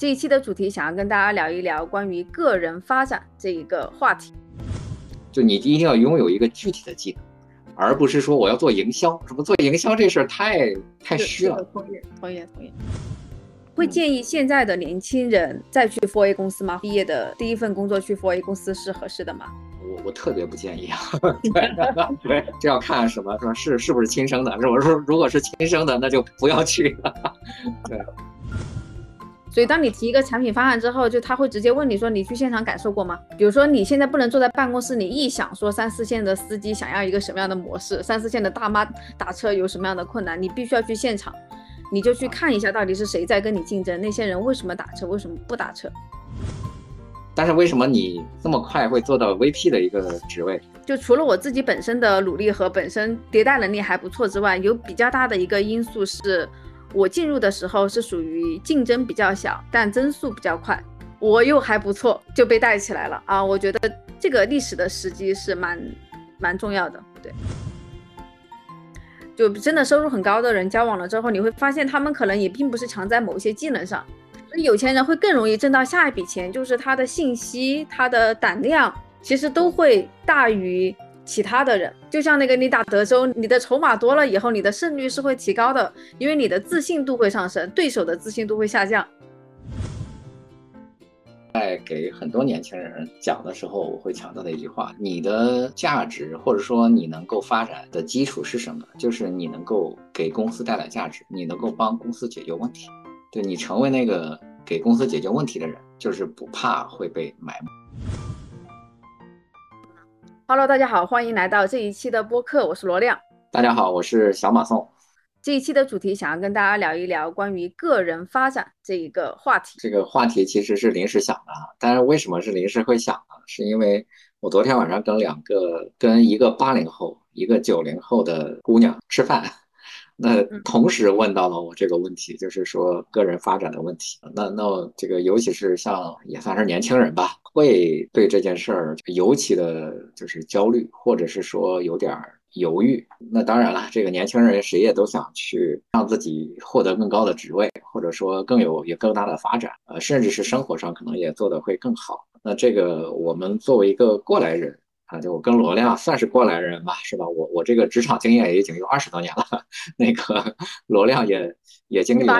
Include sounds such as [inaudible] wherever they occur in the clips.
这一期的主题想要跟大家聊一聊关于个人发展这一个话题。就你一定要拥有一个具体的技能，而不是说我要做营销。什么做营销这事儿太太虚了。同意，同意，同意。会建议现在的年轻人再去 4A 公司吗？毕业的第一份工作去 4A 公司是合适的吗？我我特别不建议啊。[laughs] 对，这要看什么？说是是不是亲生的？如果说如果是亲生的，那就不要去了。[laughs] 对。所以，当你提一个产品方案之后，就他会直接问你说：“你去现场感受过吗？”比如说，你现在不能坐在办公室，你臆想说三四线的司机想要一个什么样的模式，三四线的大妈打车有什么样的困难，你必须要去现场，你就去看一下到底是谁在跟你竞争，那些人为什么打车，为什么不打车。但是为什么你这么快会做到 VP 的一个职位？就除了我自己本身的努力和本身迭代能力还不错之外，有比较大的一个因素是。我进入的时候是属于竞争比较小，但增速比较快，我又还不错，就被带起来了啊！我觉得这个历史的时机是蛮蛮重要的，对。就真的收入很高的人交往了之后，你会发现他们可能也并不是强在某些技能上，所以有钱人会更容易挣到下一笔钱，就是他的信息、他的胆量，其实都会大于。其他的人，就像那个你打德州，你的筹码多了以后，你的胜率是会提高的，因为你的自信度会上升，对手的自信度会下降。在给很多年轻人讲的时候，我会强调的一句话：你的价值或者说你能够发展的基础是什么？就是你能够给公司带来价值，你能够帮公司解决问题。对你成为那个给公司解决问题的人，就是不怕会被埋没。Hello，大家好，欢迎来到这一期的播客，我是罗亮。大家好，我是小马宋。这一期的主题想要跟大家聊一聊关于个人发展这一个话题。这个话题其实是临时想的，但是为什么是临时会想呢？是因为我昨天晚上跟两个跟一个八零后、一个九零后的姑娘吃饭。那同时问到了我这个问题，就是说个人发展的问题。那那这个尤其是像也算是年轻人吧，会对这件事儿尤其的就是焦虑，或者是说有点犹豫。那当然了，这个年轻人谁也都想去让自己获得更高的职位，或者说更有有更大的发展，呃，甚至是生活上可能也做得会更好。那这个我们作为一个过来人。啊，就我跟罗亮算是过来人吧，是吧？我我这个职场经验也已经有二十多年了，[laughs] 那个罗亮也也经历了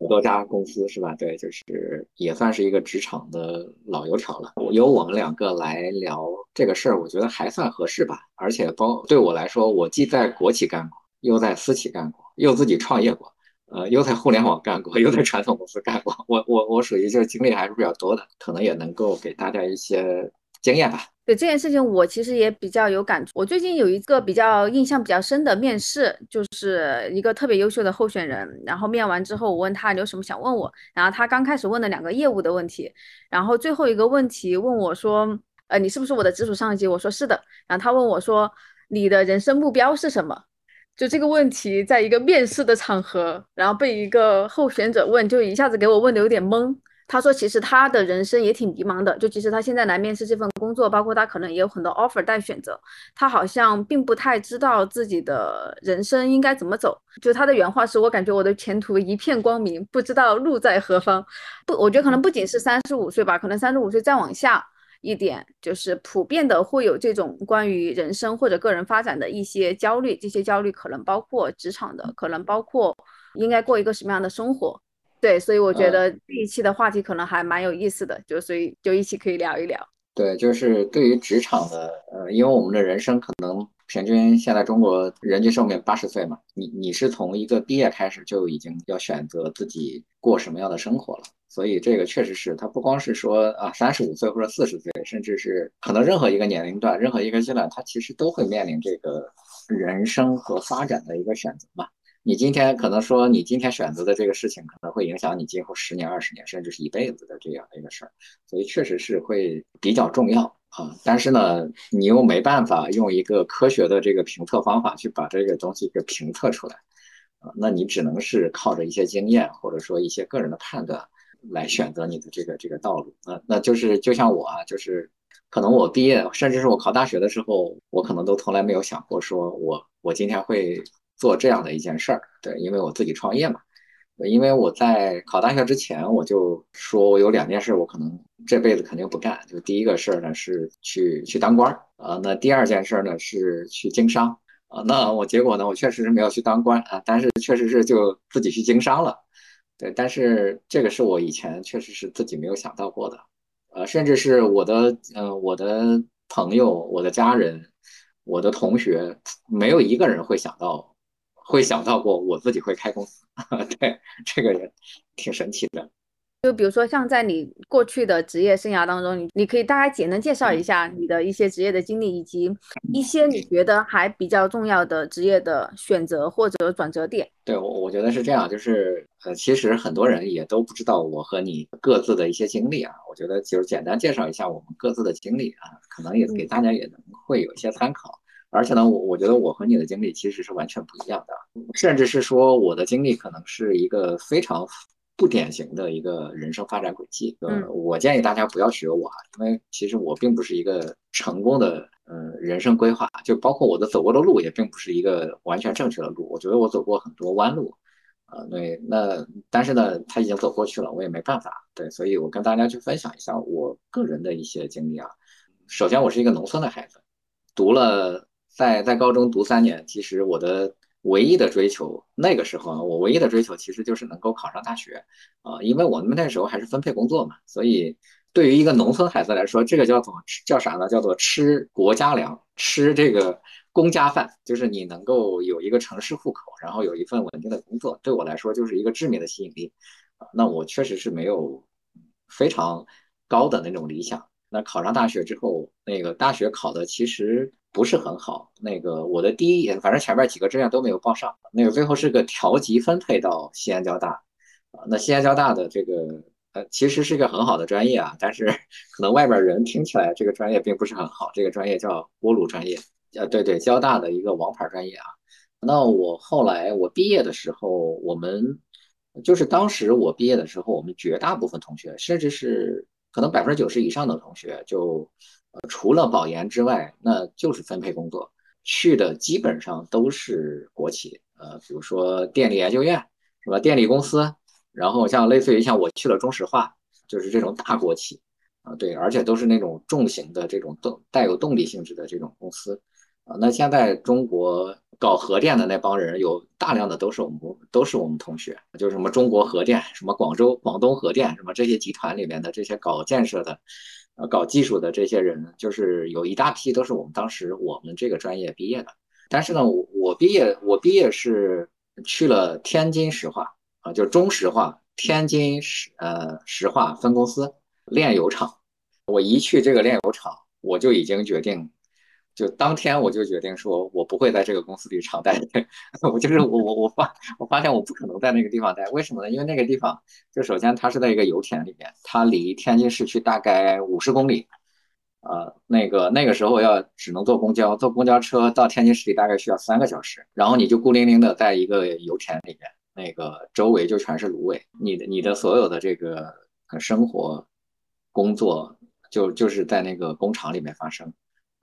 好多家公司，是吧？对，就是也算是一个职场的老油条了。由我们两个来聊这个事儿，我觉得还算合适吧。而且包对我来说，我既在国企干过，又在私企干过，又自己创业过，呃，又在互联网干过，又在传统公司干过。我我我属于就是经历还是比较多的，可能也能够给大家一些经验吧。对这件事情，我其实也比较有感触。我最近有一个比较印象比较深的面试，就是一个特别优秀的候选人。然后面完之后，我问他你有什么想问我。然后他刚开始问了两个业务的问题，然后最后一个问题问我说，呃，你是不是我的直属上级？我说是的。然后他问我说，你的人生目标是什么？就这个问题，在一个面试的场合，然后被一个候选者问，就一下子给我问的有点懵。他说：“其实他的人生也挺迷茫的，就其实他现在来面试这份工作，包括他可能也有很多 offer 待选择，他好像并不太知道自己的人生应该怎么走。就他的原话是：我感觉我的前途一片光明，不知道路在何方。不，我觉得可能不仅是三十五岁吧，可能三十五岁再往下一点，就是普遍的会有这种关于人生或者个人发展的一些焦虑。这些焦虑可能包括职场的，可能包括应该过一个什么样的生活。”对，所以我觉得这一期的话题可能还蛮有意思的，就所以就一起可以聊一聊。对，就是对于职场的，呃，因为我们的人生可能平均现在中国人均寿命八十岁嘛，你你是从一个毕业开始就已经要选择自己过什么样的生活了，所以这个确实是，它不光是说啊三十五岁或者四十岁，甚至是可能任何一个年龄段、任何一个阶段，它其实都会面临这个人生和发展的一个选择嘛。你今天可能说，你今天选择的这个事情可能会影响你今后十年、二十年，甚至是一辈子的这样的一个事儿，所以确实是会比较重要啊。但是呢，你又没办法用一个科学的这个评测方法去把这个东西给评测出来啊，那你只能是靠着一些经验或者说一些个人的判断来选择你的这个这个道路啊。那就是就像我啊，就是可能我毕业，甚至是我考大学的时候，我可能都从来没有想过说我我今天会。做这样的一件事儿，对，因为我自己创业嘛，因为我在考大学之前，我就说我有两件事，我可能这辈子肯定不干。就第一个事儿呢是去去当官儿啊，那第二件事呢是去经商啊。那我结果呢，我确实是没有去当官啊，但是确实是就自己去经商了。对，但是这个是我以前确实是自己没有想到过的，呃，甚至是我的嗯我的朋友、我的家人、我的同学，没有一个人会想到。会想到过我自己会开公司，[laughs] 对，这个也挺神奇的。就比如说，像在你过去的职业生涯当中，你你可以大概简单介绍一下你的一些职业的经历，以及一些你觉得还比较重要的职业的选择或者转折点。对，我我觉得是这样，就是呃，其实很多人也都不知道我和你各自的一些经历啊。我觉得就是简单介绍一下我们各自的经历啊，可能也给大家也能会有一些参考。而且呢，我我觉得我和你的经历其实是完全不一样的，甚至是说我的经历可能是一个非常不典型的一个人生发展轨迹。嗯，我建议大家不要学我，因为其实我并不是一个成功的呃人生规划，就包括我的走过的路也并不是一个完全正确的路。我觉得我走过很多弯路，啊，对，那但是呢，他已经走过去了，我也没办法。对，所以我跟大家去分享一下我个人的一些经历啊。首先，我是一个农村的孩子，读了。在在高中读三年，其实我的唯一的追求，那个时候啊，我唯一的追求其实就是能够考上大学，啊，因为我们那时候还是分配工作嘛，所以对于一个农村孩子来说，这个叫做叫啥呢？叫做吃国家粮，吃这个公家饭，就是你能够有一个城市户口，然后有一份稳定的工作，对我来说就是一个致命的吸引力，啊，那我确实是没有非常高的那种理想。那考上大学之后，那个大学考的其实。不是很好，那个我的第一，反正前面几个志愿都没有报上，那个最后是个调级分配到西安交大，啊，那西安交大的这个呃其实是一个很好的专业啊，但是 [laughs] 可能外边人听起来这个专业并不是很好，这个专业叫锅炉专业，呃对对，交大的一个王牌专业啊。那我后来我毕业的时候，我们就是当时我毕业的时候，我们绝大部分同学，甚至是可能百分之九十以上的同学就。呃，除了保研之外，那就是分配工作，去的基本上都是国企，呃，比如说电力研究院，是吧？电力公司，然后像类似于像我去了中石化，就是这种大国企，啊，对，而且都是那种重型的这种动带有动力性质的这种公司，啊，那现在中国搞核电的那帮人有大量的都是我们都是我们同学，就是什么中国核电，什么广州广东核电，什么这些集团里面的这些搞建设的。呃，搞技术的这些人，就是有一大批都是我们当时我们这个专业毕业的。但是呢，我我毕业，我毕业是去了天津石化啊，就中石化天津石呃石化分公司炼油厂。我一去这个炼油厂，我就已经决定。就当天我就决定说，我不会在这个公司里长待。[laughs] 我就是我我我发我发现我不可能在那个地方待。为什么呢？因为那个地方就首先它是在一个油田里面，它离天津市区大概五十公里。呃，那个那个时候要只能坐公交，坐公交车到天津市里大概需要三个小时。然后你就孤零零的在一个油田里面，那个周围就全是芦苇，你的你的所有的这个生活、工作就就是在那个工厂里面发生。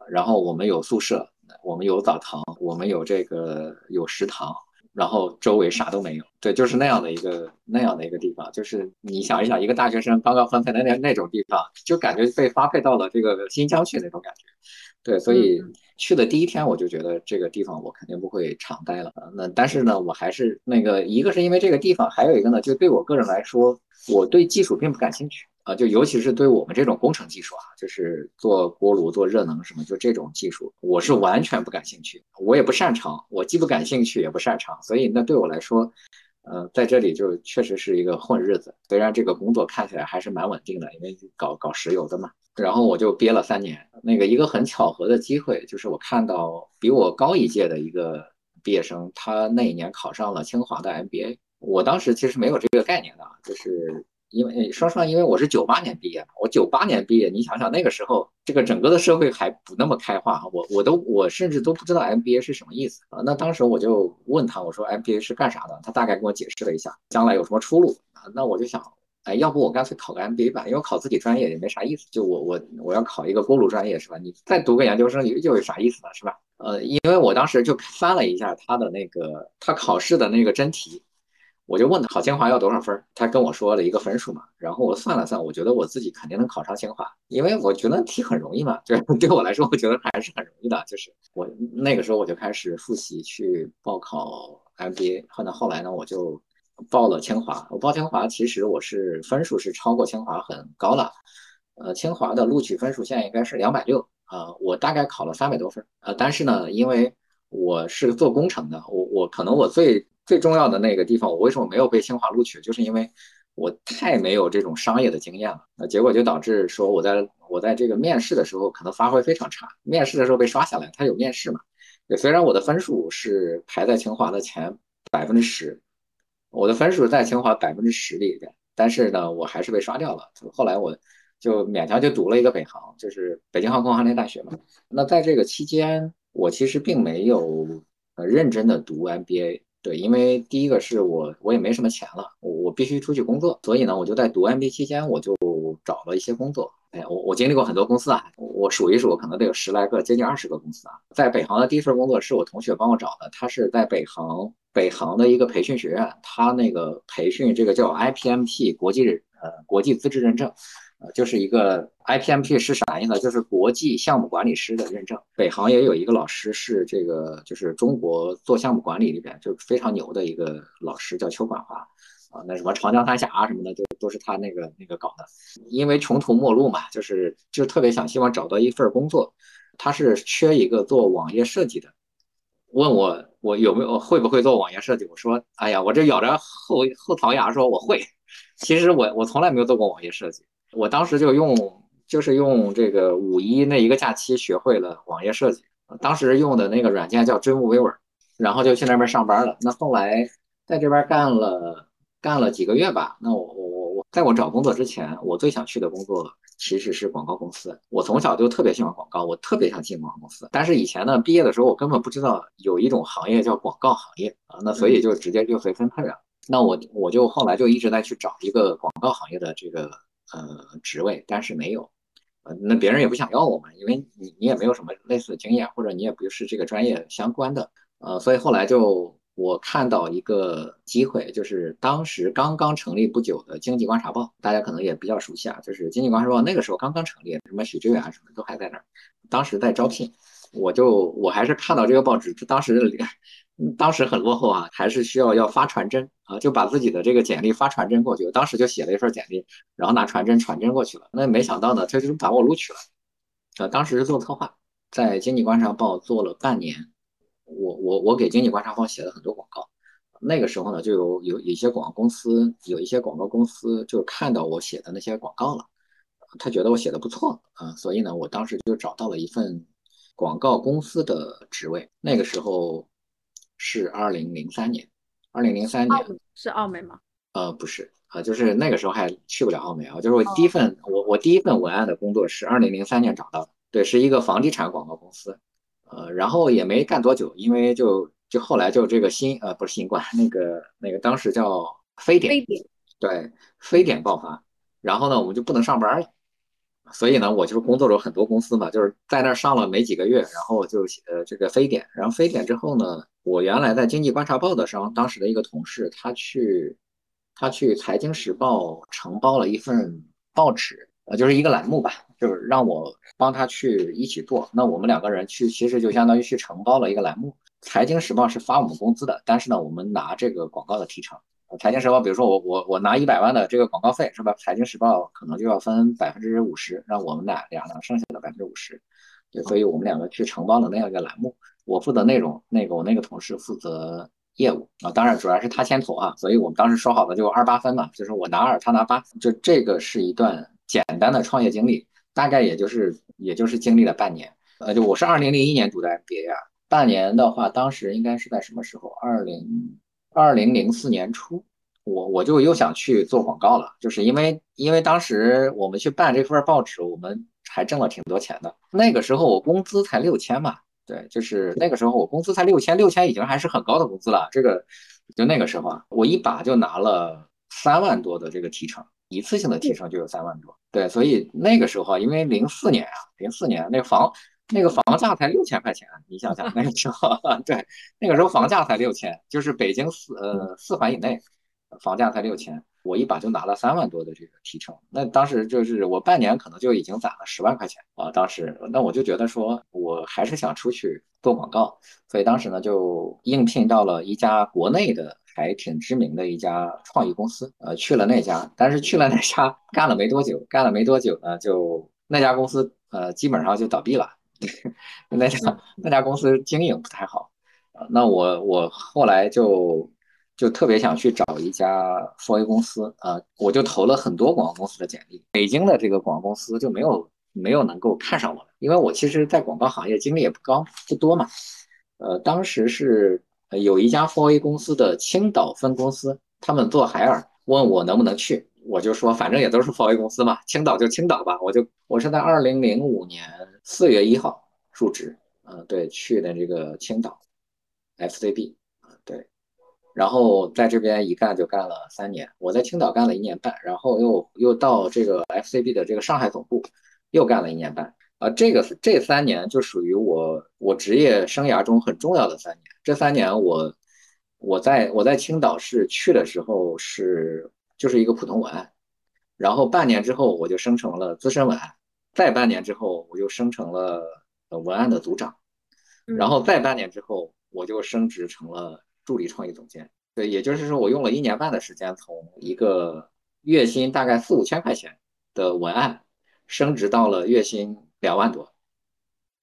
然后我们有宿舍，我们有澡堂，我们有这个有食堂，然后周围啥都没有。对，就是那样的一个那样的一个地方。就是你想一想，一个大学生刚刚分配的那那种地方，就感觉被发配到了这个新疆去那种感觉。对，所以去的第一天我就觉得这个地方我肯定不会常待了。那但是呢，我还是那个一个是因为这个地方，还有一个呢，就对我个人来说，我对技术并不感兴趣。啊，就尤其是对我们这种工程技术啊，就是做锅炉、做热能什么，就这种技术，我是完全不感兴趣，我也不擅长，我既不感兴趣也不擅长，所以那对我来说，呃，在这里就确实是一个混日子。虽然这个工作看起来还是蛮稳定的，因为搞搞石油的嘛。然后我就憋了三年，那个一个很巧合的机会，就是我看到比我高一届的一个毕业生，他那一年考上了清华的 MBA，我当时其实没有这个概念的，就是。因为说实话，因为我是九八年毕业嘛，我九八年毕业，你想想那个时候，这个整个的社会还不那么开化，我我都我甚至都不知道 MBA 是什么意思啊。那当时我就问他，我说 MBA 是干啥的？他大概跟我解释了一下，将来有什么出路啊？那我就想，哎，要不我干脆考个 MBA 吧，因为考自己专业也没啥意思。就我我我要考一个锅炉专业是吧？你再读个研究生又有啥意思呢？是吧？呃，因为我当时就翻了一下他的那个他考试的那个真题。我就问他考清华要多少分，他跟我说了一个分数嘛，然后我算了算，我觉得我自己肯定能考上清华，因为我觉得题很容易嘛，就是 [laughs] 对我来说，我觉得还是很容易的。就是我那个时候我就开始复习去报考 MBA，后来后来呢，我就报了清华。我报清华其实我是分数是超过清华很高了，呃，清华的录取分数线应该是两百六啊，我大概考了三百多分，呃，但是呢，因为我是做工程的，我我可能我最最重要的那个地方，我为什么没有被清华录取？就是因为我太没有这种商业的经验了。那结果就导致说，我在我在这个面试的时候可能发挥非常差。面试的时候被刷下来，他有面试嘛？虽然我的分数是排在清华的前百分之十，我的分数在清华百分之十里边，但是呢，我还是被刷掉了。后来我就勉强就读了一个北航，就是北京航空航天大学嘛。那在这个期间，我其实并没有呃认真的读 MBA。对，因为第一个是我我也没什么钱了，我我必须出去工作，所以呢，我就在读 MBA 期间，我就找了一些工作。哎，我我经历过很多公司啊，我数一数，可能得有十来个，接近二十个公司啊。在北航的第一份工作是我同学帮我找的，他是在北航北航的一个培训学院，他那个培训这个叫 IPMT 国际呃国际资质认证。呃，就是一个 IPMP 是啥意思？就是国际项目管理师的认证。北航也有一个老师是这个，就是中国做项目管理里边就非常牛的一个老师，叫邱管华啊。那什么长江三峡啊什么的，都都是他那个那个搞的。因为穷途末路嘛，就是就特别想希望找到一份工作。他是缺一个做网页设计的，问我我有没有会不会做网页设计？我说，哎呀，我这咬着后后槽牙说我会。[laughs] 其实我我从来没有做过网页设计。我当时就用，就是用这个五一那一个假期学会了网页设计。当时用的那个软件叫 Dreamweaver，然后就去那边上班了。那后来在这边干了干了几个月吧。那我我我我，在我找工作之前，我最想去的工作其实是广告公司。我从小就特别喜欢广告，我特别想进广告公司。但是以前呢，毕业的时候我根本不知道有一种行业叫广告行业啊，那所以就直接就随分配了。那我我就后来就一直在去找一个广告行业的这个。呃，职位，但是没有，呃，那别人也不想要我们，因为你你也没有什么类似的经验，或者你也不是这个专业相关的，呃，所以后来就我看到一个机会，就是当时刚刚成立不久的《经济观察报》，大家可能也比较熟悉啊，就是《经济观察报》那个时候刚刚成立，什么许知远啊什么都还在那儿，当时在招聘，我就我还是看到这个报纸，当时。当时很落后啊，还是需要要发传真啊，就把自己的这个简历发传真过去。我当时就写了一份简历，然后拿传真传真过去了。那没想到呢，他就把我录取了。呃，当时是做策划，在经济观察报做了半年。我我我给经济观察报写了很多广告。那个时候呢，就有有一些广告公司，有一些广告公司就看到我写的那些广告了，他觉得我写的不错啊，所以呢，我当时就找到了一份广告公司的职位。那个时候。是二零零三年，二零零三年是澳美吗？呃，不是，呃，就是那个时候还去不了澳美啊。就是我第一份，我我第一份文案的工作是二零零三年找到的，对，是一个房地产广告公司，呃，然后也没干多久，因为就就后来就这个新呃不是新冠，那个那个当时叫非典，非典，对，非典爆发，然后呢，我们就不能上班了。所以呢，我就是工作了很多公司嘛，就是在那儿上了没几个月，然后就呃这个非典，然后非典之后呢，我原来在经济观察报的上，当时的一个同事，他去他去财经时报承包了一份报纸，呃就是一个栏目吧，就是让我帮他去一起做。那我们两个人去，其实就相当于去承包了一个栏目。财经时报是发我们工资的，但是呢，我们拿这个广告的提成。财经时报，比如说我我我拿一百万的这个广告费是吧？财经时报可能就要分百分之五十，让我们俩俩呢剩下的百分之五十，对，所以我们两个去承包了那样一个栏目，我负责内容，那个我那个同事负责业务啊，当然主要是他牵头啊，所以我们当时说好的就二八分嘛，就是我拿二，他拿八，就这个是一段简单的创业经历，大概也就是也就是经历了半年，呃，就我是二零零一年读的 MBA 啊，半年的话，当时应该是在什么时候？二零。二零零四年初，我我就又想去做广告了，就是因为因为当时我们去办这份报纸，我们还挣了挺多钱的。那个时候我工资才六千嘛，对，就是那个时候我工资才六千，六千已经还是很高的工资了。这个就那个时候啊，我一把就拿了三万多的这个提成，一次性的提成就有三万多。对，所以那个时候，因为零四年啊，零四年那房。那个房价才六千块钱，你想想那个时候，[laughs] 对，那个时候房价才六千，就是北京四呃四环以内，房价才六千，我一把就拿了三万多的这个提成。那当时就是我半年可能就已经攒了十万块钱啊。当时那我就觉得说我还是想出去做广告，所以当时呢就应聘到了一家国内的还挺知名的一家创意公司，呃，去了那家，但是去了那家干了没多久，干了没多久呢，就那家公司呃基本上就倒闭了，[laughs] 那家那家公司经营不太好。那我我后来就就特别想去找一家 4A 公司啊，我就投了很多广告公司的简历，北京的这个广告公司就没有没有能够看上我的，因为我其实在广告行业经历也不高不多嘛。呃，当时是有一家 4A 公司的青岛分公司，他们做海尔，问我能不能去，我就说反正也都是华为公司嘛，青岛就青岛吧，我就我是在二零零五年四月一号入职，嗯，对，去的这个青岛。FCB 啊，对，然后在这边一干就干了三年。我在青岛干了一年半，然后又又到这个 FCB 的这个上海总部又干了一年半。啊，这个这三年就属于我我职业生涯中很重要的三年。这三年我我在我在青岛市去的时候是就是一个普通文案，然后半年之后我就生成了资深文案，再半年之后我就生成了文案的组长，然后再半年之后。我就升职成了助理创意总监，对，也就是说我用了一年半的时间，从一个月薪大概四五千块钱的文案，升职到了月薪两万多。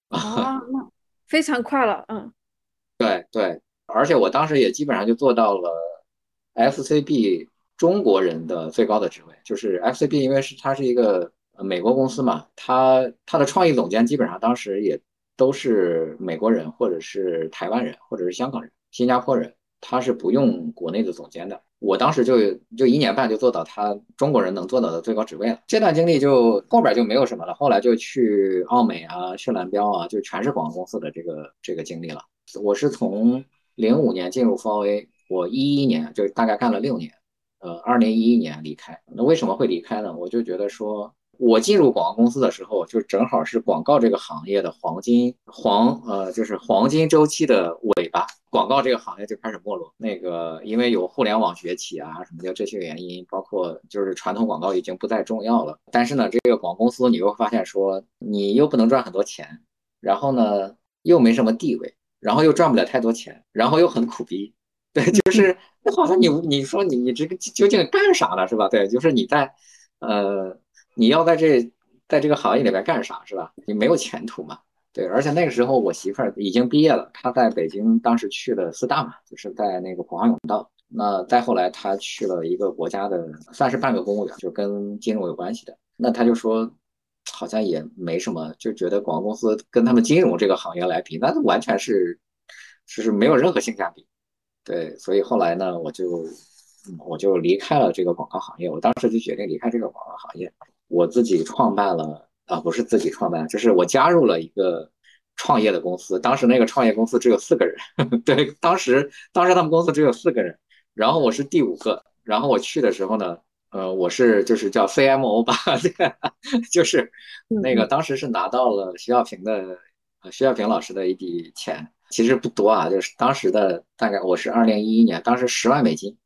啊，那非常快了，嗯，[laughs] 对对，而且我当时也基本上就做到了 FCB 中国人的最高的职位，就是 FCB 因为是它是一个美国公司嘛，它它的创意总监基本上当时也。都是美国人，或者是台湾人，或者是香港人、新加坡人，他是不用国内的总监的。我当时就就一年半就做到他中国人能做到的最高职位了。这段经历就后边就没有什么了，后来就去奥美啊，去蓝标啊，就全是广告公司的这个这个经历了。我是从零五年进入 4A，我一一年就大概干了六年，呃，二零一一年离开。那为什么会离开呢？我就觉得说。我进入广告公司的时候，就正好是广告这个行业的黄金黄呃，就是黄金周期的尾巴，广告这个行业就开始没落。那个因为有互联网崛起啊，什么叫这些原因，包括就是传统广告已经不再重要了。但是呢，这个广告公司你又发现说，你又不能赚很多钱，然后呢又没什么地位，然后又赚不了太多钱，然后又很苦逼。[laughs] 对，就是那好像你你说你你这个究竟干啥了？是吧？对，就是你在呃。你要在这在这个行业里边干啥是吧？你没有前途嘛？对，而且那个时候我媳妇儿已经毕业了，她在北京当时去了四大嘛，就是在那个普华永道。那再后来她去了一个国家的，算是半个公务员，就跟金融有关系的。那她就说，好像也没什么，就觉得广告公司跟他们金融这个行业来比，那完全是就是没有任何性价比。对，所以后来呢，我就我就离开了这个广告行业。我当时就决定离开这个广告行业。我自己创办了啊，不是自己创办，就是我加入了一个创业的公司。当时那个创业公司只有四个人，[laughs] 对，当时当时他们公司只有四个人，然后我是第五个。然后我去的时候呢，呃，我是就是叫 CMO 吧，[laughs] 就是那个当时是拿到了徐小平的呃徐小平老师的一笔钱，其实不多啊，就是当时的大概我是二零一一年，当时十万美金，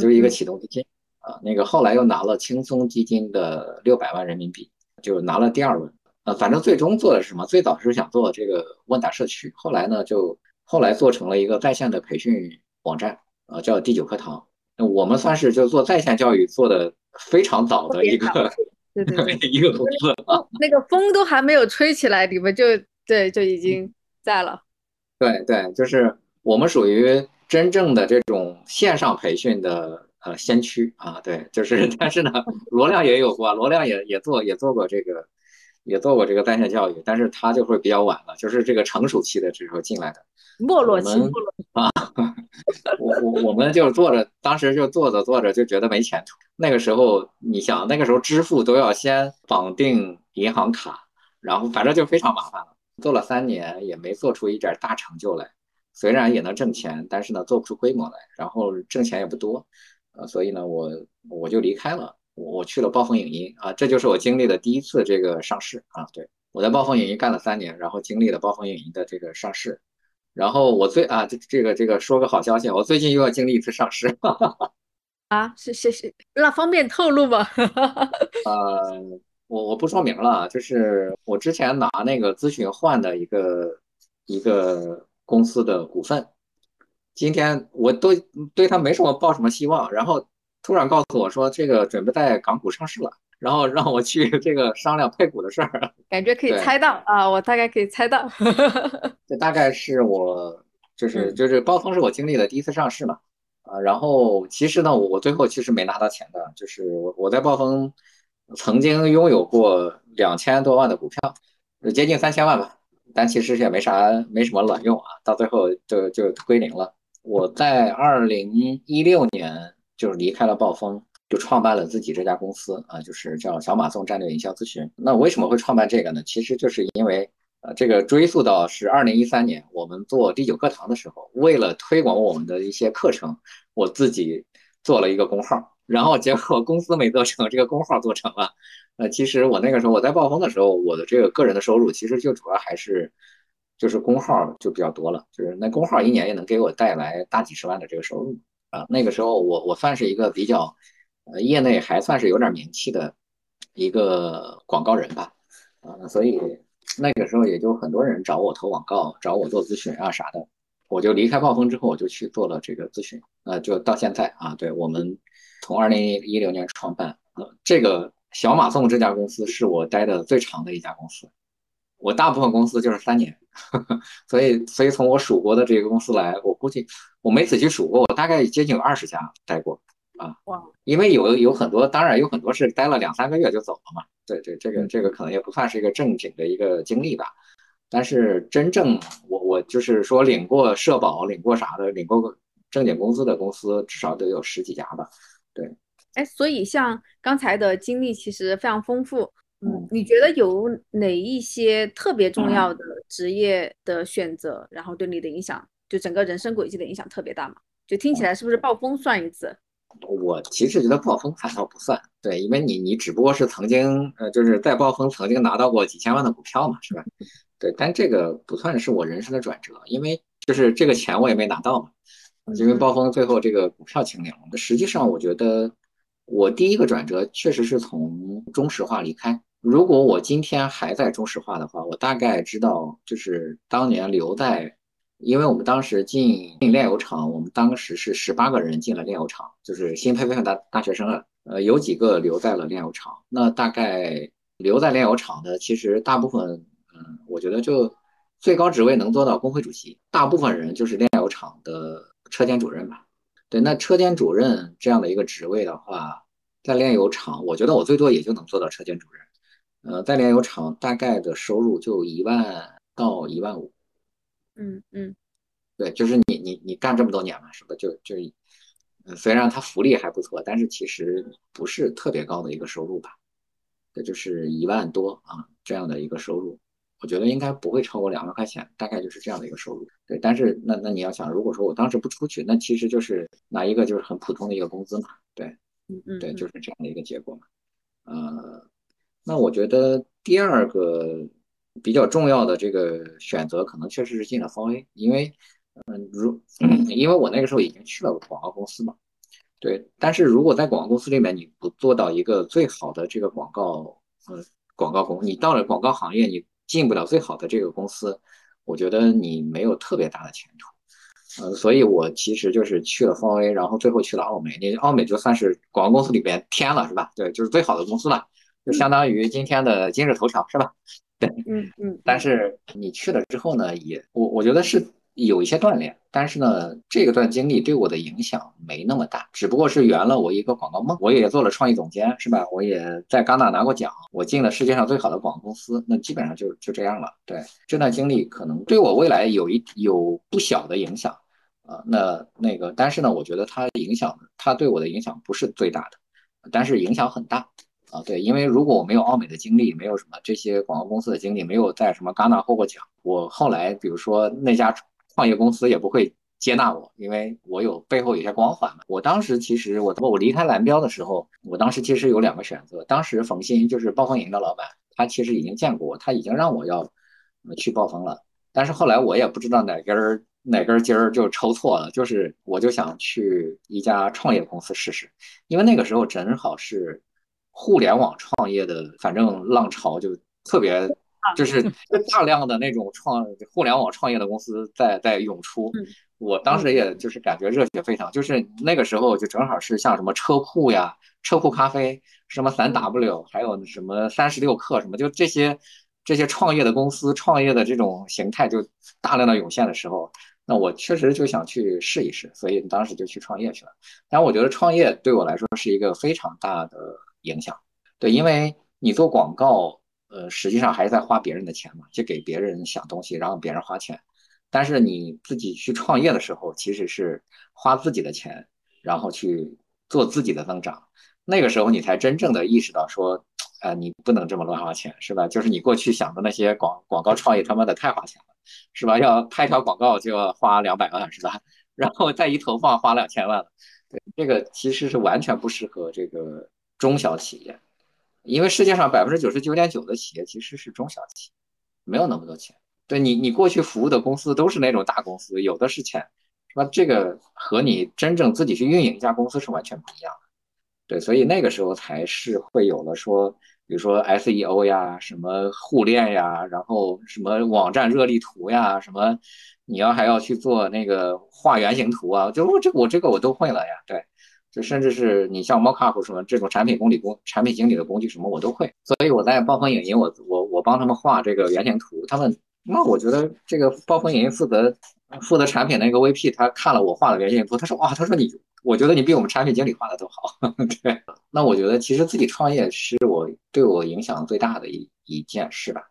就是一个启动资金。啊，那个后来又拿了轻松基金的六百万人民币，就拿了第二轮。呃，反正最终做的是什么？最早是想做这个问答社区，后来呢，就后来做成了一个在线的培训网站，呃，叫第九课堂。那我们算是就做在线教育做的非常早的一个，对对 [laughs] 一个公司。那个风都还没有吹起来，你们就对就已经在了。对对，就是我们属于真正的这种线上培训的。呃，先驱啊，对，就是，[laughs] 但是呢，罗亮也有过，罗亮也也做也做过这个，也做过这个在线教育，但是他就会比较晚了，就是这个成熟期的时候进来的，没落期啊，[laughs] 我我我们就做着，当时就做着做着就觉得没前途，那个时候你想，那个时候支付都要先绑定银行卡，然后反正就非常麻烦了，做了三年也没做出一点大成就来，虽然也能挣钱，但是呢做不出规模来，然后挣钱也不多。呃，所以呢，我我就离开了，我去了暴风影音啊，这就是我经历的第一次这个上市啊。对我在暴风影音干了三年，然后经历了暴风影音的这个上市，然后我最啊这这个这个说个好消息，我最近又要经历一次上市，[laughs] 啊，是是是，那方便透露吗？[laughs] 呃，我我不说明了，就是我之前拿那个咨询换的一个一个公司的股份，今天我都对他没什么抱什么希望，然后突然告诉我说这个准备在港股上市了，然后让我去这个商量配股的事儿，[laughs] 感觉可以猜到啊，我大概可以猜到，[laughs] 这大概是我就是就是暴风是我经历的第一次上市嘛。啊，然后其实呢，我最后其实没拿到钱的，就是我我在暴风曾经拥有过两千多万的股票，接近三千万吧，但其实也没啥没什么卵用啊，到最后就就归零了。我在二零一六年就是离开了暴风，就创办了自己这家公司啊，就是叫小马送战略营销咨询。那为什么会创办这个呢？其实就是因为。呃，这个追溯到是二零一三年，我们做第九课堂的时候，为了推广我们的一些课程，我自己做了一个公号，然后结果公司没做成，这个公号做成了。呃，其实我那个时候我在暴风的时候，我的这个个人的收入其实就主要还是就是公号就比较多了，就是那公号一年也能给我带来大几十万的这个收入啊。那个时候我我算是一个比较呃业内还算是有点名气的一个广告人吧，啊，所以。那个时候也就很多人找我投广告，找我做咨询啊啥的，我就离开暴风之后，我就去做了这个咨询，呃，就到现在啊，对我们从二零一六年创办，呃，这个小马送这家公司是我待的最长的一家公司，我大部分公司就是三年，[laughs] 所以所以从我数过的这个公司来，我估计我没仔细数过，我大概接近有二十家待过。啊，哇！因为有有很多，当然有很多是待了两三个月就走了嘛。对对，这个这个可能也不算是一个正经的一个经历吧。但是真正我我就是说领过社保、领过啥的、领过正经工资的公司，至少得有十几家吧。对，哎，所以像刚才的经历其实非常丰富。嗯，你觉得有哪一些特别重要的职业的选择，然后对你的影响，就整个人生轨迹的影响特别大吗？就听起来是不是暴风算一次？我其实觉得暴风反倒不算，对，因为你你只不过是曾经呃就是在暴风曾经拿到过几千万的股票嘛，是吧？对，但这个不算是我人生的转折，因为就是这个钱我也没拿到嘛，因为暴风最后这个股票清零了。实际上，我觉得我第一个转折确实是从中石化离开。如果我今天还在中石化的话，我大概知道就是当年留在。因为我们当时进进炼油厂，我们当时是十八个人进了炼油厂，就是新培训大大学生啊，呃，有几个留在了炼油厂。那大概留在炼油厂的，其实大部分，嗯，我觉得就最高职位能做到工会主席，大部分人就是炼油厂的车间主任吧。对，那车间主任这样的一个职位的话，在炼油厂，我觉得我最多也就能做到车间主任。呃，在炼油厂大概的收入就一万到一万五。嗯嗯，对，就是你你你干这么多年嘛，是吧就就，虽然他福利还不错，但是其实不是特别高的一个收入吧，这就是一万多啊这样的一个收入，我觉得应该不会超过两万块钱，大概就是这样的一个收入。对，但是那那你要想，如果说我当时不出去，那其实就是拿一个就是很普通的一个工资嘛，对，嗯嗯，对，就是这样的一个结果嘛。呃，那我觉得第二个。比较重要的这个选择，可能确实是进了方 A，因为，嗯，如，[laughs] 因为我那个时候已经去了广告公司嘛，对。但是如果在广告公司里面你不做到一个最好的这个广告，呃，广告公，你到了广告行业，你进不了最好的这个公司，我觉得你没有特别大的前途，呃，所以我其实就是去了方威然后最后去了奥美，你奥美就算是广告公司里边天了，是吧？对，就是最好的公司了，就相当于今天的今日头条，是吧？[laughs] 对，嗯嗯，但是你去了之后呢，也我我觉得是有一些锻炼，但是呢，这个段经历对我的影响没那么大，只不过是圆了我一个广告梦。我也做了创意总监，是吧？我也在戛纳拿过奖，我进了世界上最好的广告公司，那基本上就就这样了。对，这段经历可能对我未来有一有不小的影响啊。那那个，但是呢，我觉得它影响，它对我的影响不是最大的，但是影响很大。啊，对，因为如果我没有奥美的经历，没有什么这些广告公司的经历，没有在什么戛纳获过奖，我后来比如说那家创业公司也不会接纳我，因为我有背后有些光环嘛。我当时其实我我离开蓝标的时候，我当时其实有两个选择。当时冯鑫就是暴风营的老板，他其实已经见过我，他已经让我要去暴风了。但是后来我也不知道哪根哪根筋儿就抽错了，就是我就想去一家创业公司试试，因为那个时候正好是互联网创业的，反正浪潮就特别，就是大量的那种创互联网创业的公司在在涌出。我当时也就是感觉热血沸腾，就是那个时候就正好是像什么车库呀、车库咖啡、什么三 W，还有什么三十六氪什么，就这些这些创业的公司、创业的这种形态就大量的涌现的时候，那我确实就想去试一试，所以当时就去创业去了。但我觉得创业对我来说是一个非常大的影响，对，因为你做广告，呃，实际上还是在花别人的钱嘛，就给别人想东西，然后别人花钱。但是你自己去创业的时候，其实是花自己的钱，然后去做自己的增长。那个时候你才真正的意识到说，呃，你不能这么乱花钱，是吧？就是你过去想的那些广广告创业，他妈的太花钱了，是吧？要拍条广告就要花两百万，是吧？[laughs] 然后再一投放花两千万了，对，这个其实是完全不适合这个中小企业，因为世界上百分之九十九点九的企业其实是中小企业，没有那么多钱。对你，你过去服务的公司都是那种大公司，有的是钱，是吧？这个和你真正自己去运营一家公司是完全不一样的。对，所以那个时候才是会有了说，比如说 SEO 呀，什么互联呀，然后什么网站热力图呀，什么你要还要去做那个画原型图啊，就我这我这个我都会了呀。对，就甚至是你像 Mockup 什么这种产品管理工、产品经理的工具什么我都会。所以我在暴风影音，我我我帮他们画这个原型图，他们。那我觉得这个暴风影音负责负责产品那个 VP，他看了我画的原型图，他说哇，他说你，我觉得你比我们产品经理画的都好。[laughs] 对，那我觉得其实自己创业是我对我影响最大的一一件事吧。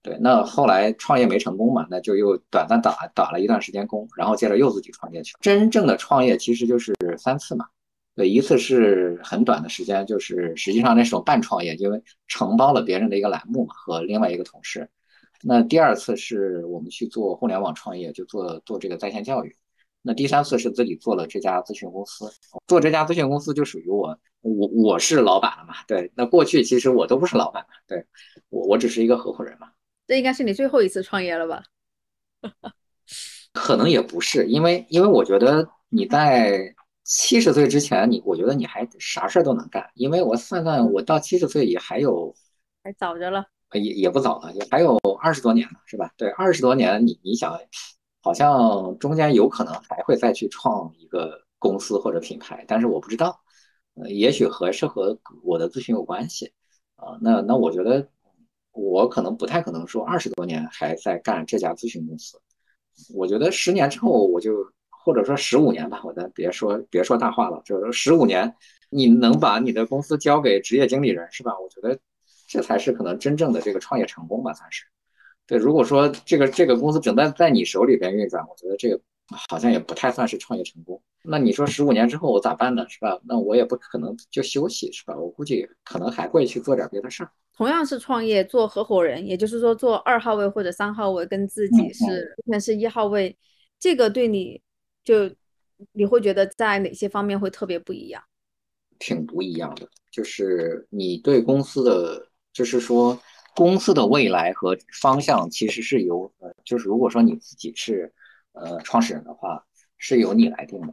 对，那后来创业没成功嘛，那就又短暂打打了一段时间工，然后接着又自己创业去了。真正的创业其实就是三次嘛。对，一次是很短的时间，就是实际上那时候半创业，因为承包了别人的一个栏目嘛，和另外一个同事。那第二次是我们去做互联网创业，就做做这个在线教育。那第三次是自己做了这家咨询公司，做这家咨询公司就属于我，我我是老板了嘛？对，那过去其实我都不是老板，对我我只是一个合伙人嘛。这应该是你最后一次创业了吧？可能也不是，因为因为我觉得你在七十岁之前，你我觉得你还啥事儿都能干，因为我算算，我到七十岁也还有，还早着了。也也不早了，也还有二十多年呢，是吧？对，二十多年，你你想，好像中间有可能还会再去创一个公司或者品牌，但是我不知道，呃，也许和是和我的咨询有关系啊。那那我觉得我可能不太可能说二十多年还在干这家咨询公司。我觉得十年之后我就，或者说十五年吧，我咱别说别说大话了，就是十五年，你能把你的公司交给职业经理人，是吧？我觉得。这才是可能真正的这个创业成功吧，算是。对，如果说这个这个公司整在在你手里边运转，我觉得这个好像也不太算是创业成功。那你说十五年之后我咋办呢？是吧？那我也不可能就休息，是吧？我估计可能还会去做点别的事儿。同样是创业做合伙人，也就是说做二号位或者三号位，跟自己是目前是一号位，这个对你就你会觉得在哪些方面会特别不一样？挺不一样的，就是你对公司的。就是说，公司的未来和方向其实是由呃，就是如果说你自己是呃创始人的话，是由你来定的。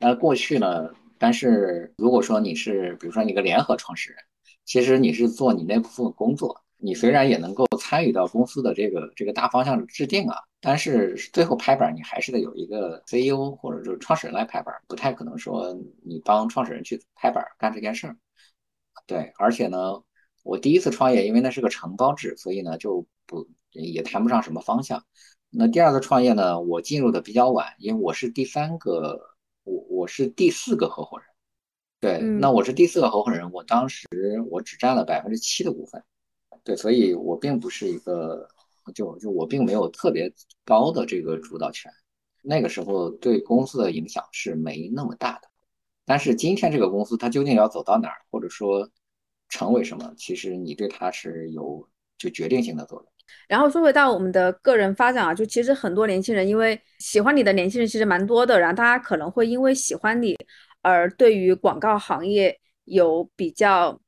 那过去呢，但是如果说你是比如说你个联合创始人，其实你是做你那部分工作，你虽然也能够参与到公司的这个这个大方向的制定啊，但是最后拍板你还是得有一个 CEO 或者就是创始人来拍板，不太可能说你帮创始人去拍板干这件事儿。对，而且呢。我第一次创业，因为那是个承包制，所以呢就不也谈不上什么方向。那第二次创业呢，我进入的比较晚，因为我是第三个，我我是第四个合伙人。对，那我是第四个合伙人，我当时我只占了百分之七的股份。对，所以我并不是一个，就就我并没有特别高的这个主导权。那个时候对公司的影响是没那么大的。但是今天这个公司它究竟要走到哪儿，或者说？成为什么？其实你对它是有就决定性的作用。然后说回到我们的个人发展啊，就其实很多年轻人因为喜欢你的年轻人其实蛮多的，然后大家可能会因为喜欢你而对于广告行业有比较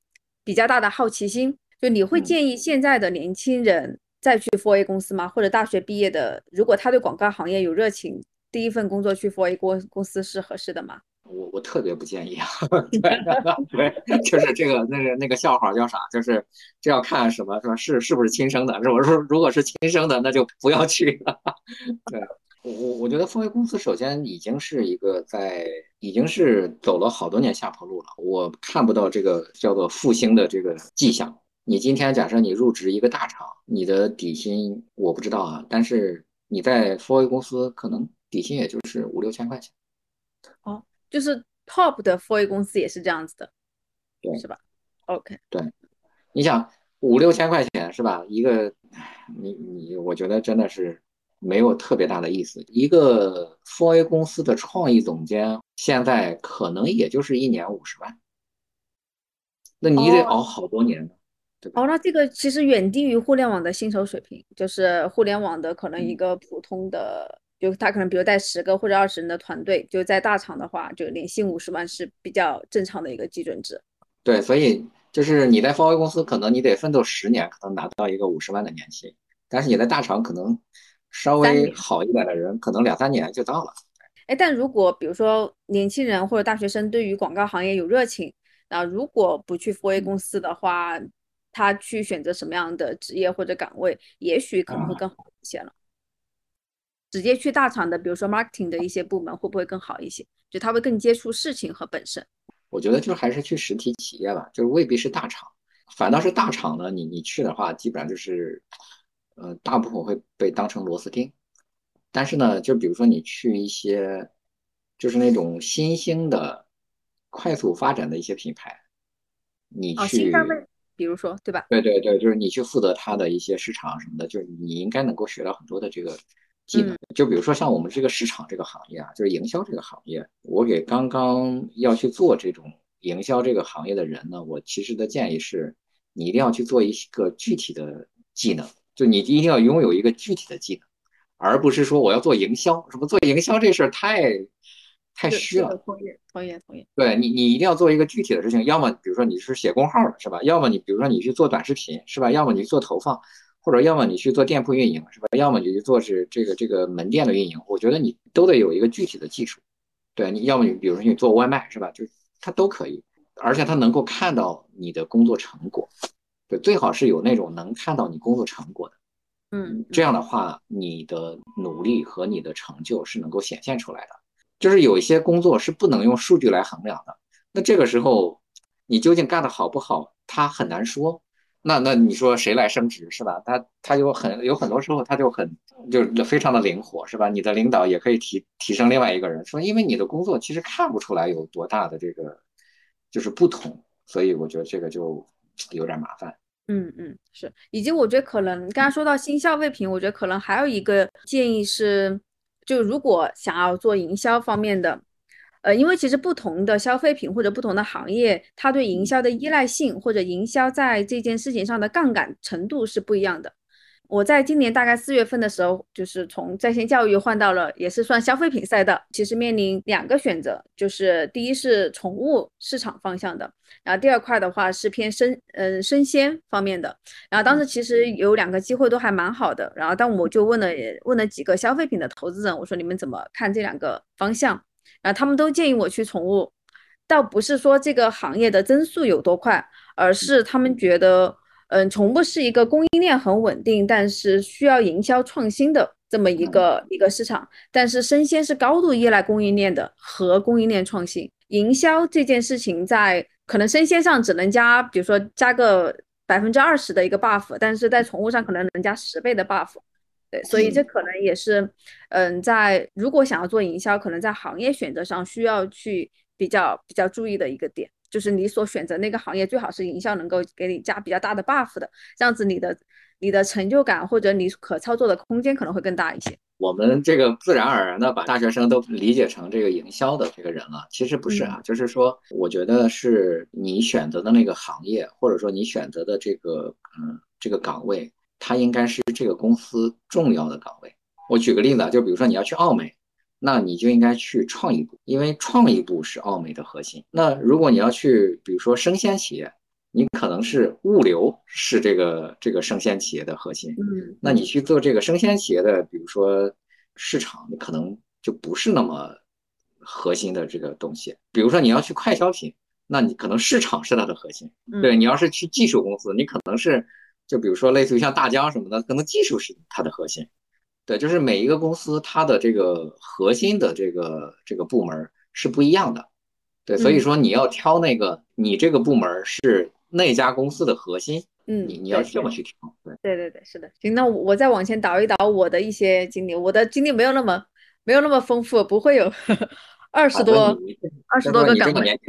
比较大的好奇心。就你会建议现在的年轻人再去 4A 公司吗？或者大学毕业的，如果他对广告行业有热情，第一份工作去 4A 公公司是合适的吗？我我特别不建议啊，[laughs] 对对，就是这个那个那个笑话叫啥？就是这要看什么？说是是不是亲生的？如果说如果是亲生的，那就不要去了。对我我我觉得风威公司首先已经是一个在已经是走了好多年下坡路了，我看不到这个叫做复兴的这个迹象。你今天假设你入职一个大厂，你的底薪我不知道啊，但是你在 FOA 公司可能底薪也就是五六千块钱。哦。就是 top 的 4A 公司也是这样子的，对，是吧？OK，对，你想五六千块钱是吧？一个，你你，我觉得真的是没有特别大的意思。一个 4A 公司的创意总监现在可能也就是一年五十万，那你得熬好多年呢，对吧？哦，那这个其实远低于互联网的薪酬水平，就是互联网的可能一个普通的。就他可能比如带十个或者二十人的团队，就在大厂的话，就年薪五十万是比较正常的一个基准值。对，所以就是你在 4A 公司，可能你得奋斗十年，可能拿到一个五十万的年薪。但是你在大厂，可能稍微好一点的人，可能两三年就到了。哎，但如果比如说年轻人或者大学生对于广告行业有热情，那如果不去 4A 公司的话，他去选择什么样的职业或者岗位，也许可能会更好一些了。直接去大厂的，比如说 marketing 的一些部门，会不会更好一些？就他会更接触事情和本身。我觉得就还是去实体企业吧，就是未必是大厂，反倒是大厂呢，你你去的话，基本上就是，呃，大部分会被当成螺丝钉。但是呢，就比如说你去一些，就是那种新兴的、快速发展的一些品牌，你去，比如说，对吧？对对对，就是你去负责它的一些市场什么的，就是你应该能够学到很多的这个。技能，就比如说像我们这个市场这个行业啊，就是营销这个行业，我给刚刚要去做这种营销这个行业的人呢，我其实的建议是，你一定要去做一个具体的技能，就你一定要拥有一个具体的技能，而不是说我要做营销，什么做营销这事儿太太虚了。同意，同意，同意。对你，你一定要做一个具体的事情，要么比如说你是写公号的，是吧？要么你比如说你去做短视频，是吧？要么你去做投放。或者要么你去做店铺运营是吧？要么你去做是这个这个门店的运营。我觉得你都得有一个具体的技术，对，你要么你比如说你做外卖是吧？就是它都可以，而且它能够看到你的工作成果，对，最好是有那种能看到你工作成果的，嗯，这样的话你的努力和你的成就是能够显现出来的。就是有一些工作是不能用数据来衡量的，那这个时候你究竟干得好不好，它很难说。那那你说谁来升职是吧？他他就很有很多时候他就很就非常的灵活是吧？你的领导也可以提提升另外一个人，说因为你的工作其实看不出来有多大的这个就是不同，所以我觉得这个就有点麻烦。嗯嗯是，以及我觉得可能刚刚说到新消费品，我觉得可能还有一个建议是，就如果想要做营销方面的。呃，因为其实不同的消费品或者不同的行业，它对营销的依赖性或者营销在这件事情上的杠杆程度是不一样的。我在今年大概四月份的时候，就是从在线教育换到了也是算消费品赛道，其实面临两个选择，就是第一是宠物市场方向的，然后第二块的话是偏生嗯生鲜方面的。然后当时其实有两个机会都还蛮好的，然后但我就问了问了几个消费品的投资人，我说你们怎么看这两个方向？然后他们都建议我去宠物，倒不是说这个行业的增速有多快，而是他们觉得，嗯，宠物是一个供应链很稳定，但是需要营销创新的这么一个一个市场。但是生鲜是高度依赖供应链的和供应链创新，营销这件事情在可能生鲜上只能加，比如说加个百分之二十的一个 buff，但是在宠物上可能能加十倍的 buff。对，所以这可能也是，嗯，在如果想要做营销，可能在行业选择上需要去比较比较注意的一个点，就是你所选择那个行业最好是营销能够给你加比较大的 buff 的，这样子你的你的成就感或者你可操作的空间可能会更大一些。我们这个自然而然的把大学生都理解成这个营销的这个人了，其实不是啊，就是说，我觉得是你选择的那个行业，或者说你选择的这个嗯这个岗位。它应该是这个公司重要的岗位。我举个例子啊，就比如说你要去奥美，那你就应该去创意部，因为创意部是奥美的核心。那如果你要去，比如说生鲜企业，你可能是物流是这个这个生鲜企业的核心，嗯，那你去做这个生鲜企业的，比如说市场，你可能就不是那么核心的这个东西。比如说你要去快消品，那你可能市场是它的核心。对你要是去技术公司，你可能是就比如说类似于像大疆什么的，可能技术是它的核心。对，就是每一个公司它的这个核心的这个这个部门是不一样的。对，所以说你要挑那个你这个部门是。那家公司的核心，嗯，你你要这么去挑，对对对对，是的。行，那我再往前倒一倒我的一些经历，我的经历没有那么没有那么丰富，不会有二十多二十多个岗位。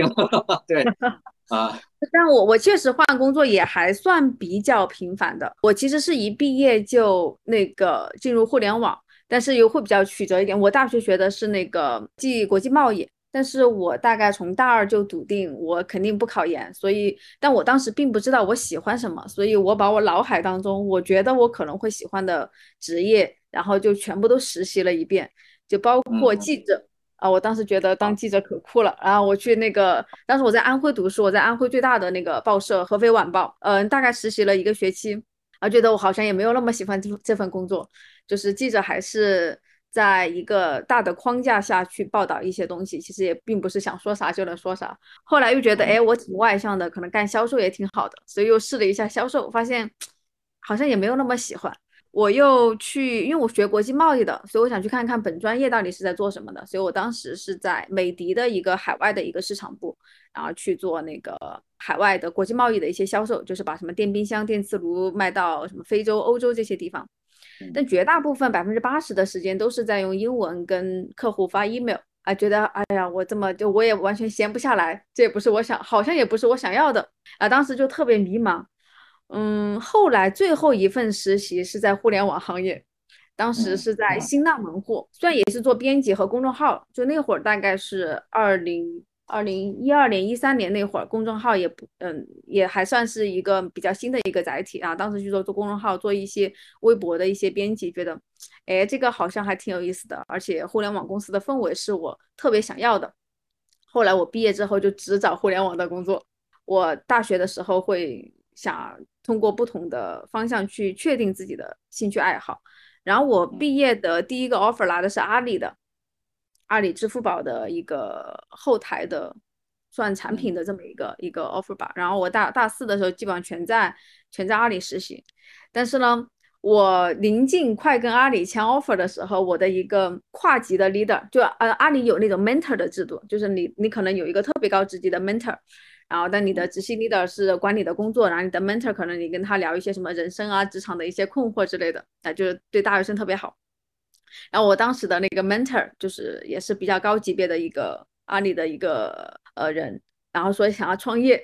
对 [laughs] 啊，[laughs] 但我我确实换工作也还算比较频繁的。我其实是一毕业就那个进入互联网，但是又会比较曲折一点。我大学学的是那个即国际贸易。但是我大概从大二就笃定我肯定不考研，所以，但我当时并不知道我喜欢什么，所以我把我脑海当中我觉得我可能会喜欢的职业，然后就全部都实习了一遍，就包括记者啊，我当时觉得当记者可酷了，然后我去那个，当时我在安徽读书，我在安徽最大的那个报社《合肥晚报》，嗯，大概实习了一个学期，啊，觉得我好像也没有那么喜欢这这份工作，就是记者还是。在一个大的框架下去报道一些东西，其实也并不是想说啥就能说啥。后来又觉得，哎，我挺外向的，可能干销售也挺好的，所以又试了一下销售，发现好像也没有那么喜欢。我又去，因为我学国际贸易的，所以我想去看看本专业到底是在做什么的。所以我当时是在美的的一个海外的一个市场部，然后去做那个海外的国际贸易的一些销售，就是把什么电冰箱、电磁炉卖到什么非洲、欧洲这些地方。但绝大部分百分之八十的时间都是在用英文跟客户发 email 啊，觉得哎呀，我这么就我也完全闲不下来，这也不是我想，好像也不是我想要的啊，当时就特别迷茫。嗯，后来最后一份实习是在互联网行业，当时是在新浪门户，虽然也是做编辑和公众号，就那会儿大概是二零。二零一二年、一三年那会儿，公众号也不，嗯，也还算是一个比较新的一个载体啊。当时去做做公众号，做一些微博的一些编辑，觉得，哎，这个好像还挺有意思的，而且互联网公司的氛围是我特别想要的。后来我毕业之后就只找互联网的工作。我大学的时候会想通过不同的方向去确定自己的兴趣爱好，然后我毕业的第一个 offer 拿的是阿里的。阿里支付宝的一个后台的算产品的这么一个一个 offer 吧，然后我大大四的时候基本上全在全在阿里实习，但是呢，我临近快跟阿里签 offer 的时候，我的一个跨级的 leader 就呃阿里有那种 mentor 的制度，就是你你可能有一个特别高职级的 mentor，然后但你的直系 leader 是管理的工作，然后你的 mentor 可能你跟他聊一些什么人生啊职场的一些困惑之类的，啊就是对大学生特别好。然后我当时的那个 mentor 就是也是比较高级别的一个阿里的一个呃人，然后说想要创业，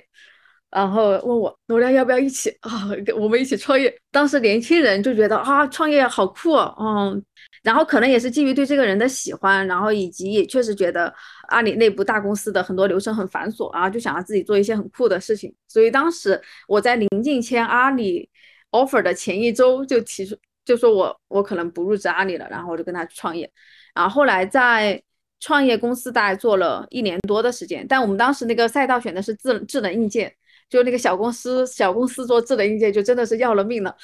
然后问我罗亮要不要一起 [laughs] 啊，我们一起创业。当时年轻人就觉得啊，创业好酷哦，嗯，然后可能也是基于对这个人的喜欢，然后以及也确实觉得阿里内部大公司的很多流程很繁琐，然后就想要自己做一些很酷的事情。所以当时我在临近签阿里 offer 的前一周就提出。就说我我可能不入职阿里了，然后我就跟他去创业，然后后来在创业公司大概做了一年多的时间，但我们当时那个赛道选的是智智能硬件，就那个小公司小公司做智能硬件就真的是要了命了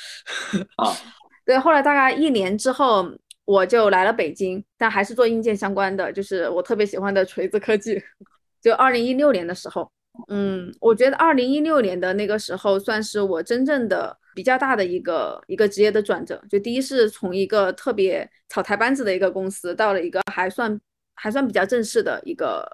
啊。[laughs] 对，后来大概一年之后我就来了北京，但还是做硬件相关的，就是我特别喜欢的锤子科技。就二零一六年的时候，嗯，我觉得二零一六年的那个时候算是我真正的。比较大的一个一个职业的转折，就第一是从一个特别草台班子的一个公司，到了一个还算还算比较正式的一个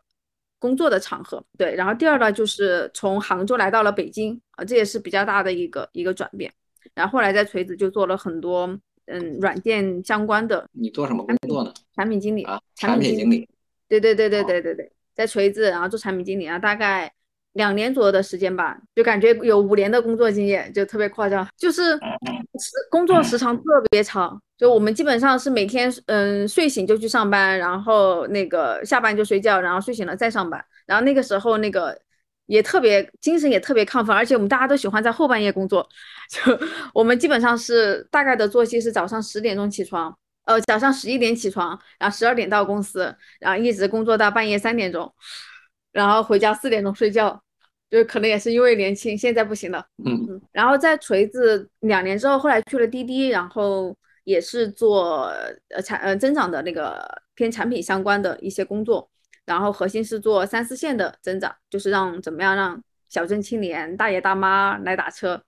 工作的场合，对。然后第二呢，就是从杭州来到了北京啊，这也是比较大的一个一个转变。然后后来在锤子就做了很多嗯软件相关的。你做什么工作呢？产品经理啊，产品经理。对对对对对对对，在锤子然后做产品经理啊，大概。两年左右的时间吧，就感觉有五年的工作经验，就特别夸张。就是时工作时长特别长，就我们基本上是每天嗯睡醒就去上班，然后那个下班就睡觉，然后睡醒了再上班。然后那个时候那个也特别精神也特别亢奋，而且我们大家都喜欢在后半夜工作。[laughs] 就我们基本上是大概的作息是早上十点钟起床，呃早上十一点起床，然后十二点到公司，然后一直工作到半夜三点钟。然后回家四点钟睡觉，就可能也是因为年轻，现在不行了。嗯嗯，然后在锤子两年之后，后来去了滴滴，然后也是做呃产呃增长的那个偏产品相关的一些工作，然后核心是做三四线的增长，就是让怎么样让小镇青年、大爷大妈来打车。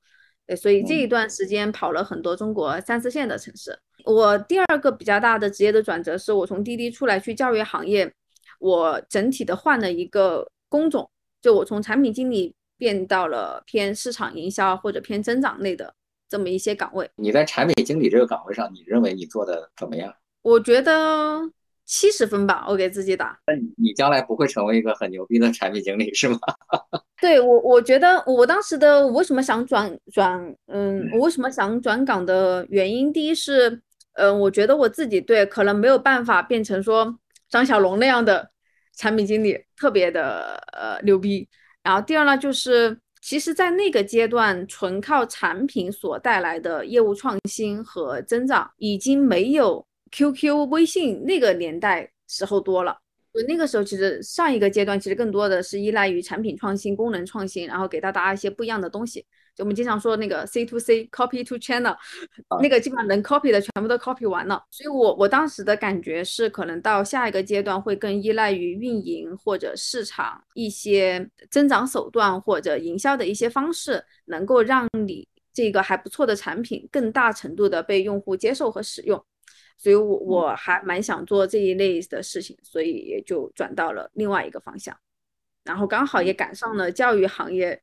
对，所以这一段时间跑了很多中国三四线的城市。我第二个比较大的职业的转折是我从滴滴出来去教育行业，我整体的换了一个工种。就我从产品经理变到了偏市场营销或者偏增长类的这么一些岗位。你在产品经理这个岗位上，你认为你做的怎么样？我觉得七十分吧，我给自己打。那你你将来不会成为一个很牛逼的产品经理是吗？[laughs] 对我，我觉得我当时的我为什么想转转，嗯，我为什么想转岗的原因，第一是，嗯，我觉得我自己对可能没有办法变成说张小龙那样的。产品经理特别的呃牛逼，然后第二呢，就是其实，在那个阶段，纯靠产品所带来的业务创新和增长，已经没有 QQ、微信那个年代时候多了。就那个时候，其实上一个阶段，其实更多的是依赖于产品创新、功能创新，然后给到大家一些不一样的东西。就我们经常说那个 C to C copy to channel，[laughs] 那个基本上能 copy 的全部都 copy 完了。所以我我当时的感觉是，可能到下一个阶段会更依赖于运营或者市场一些增长手段或者营销的一些方式，能够让你这个还不错的产品更大程度的被用户接受和使用。所以，我我还蛮想做这一类的事情，所以也就转到了另外一个方向，然后刚好也赶上了教育行业。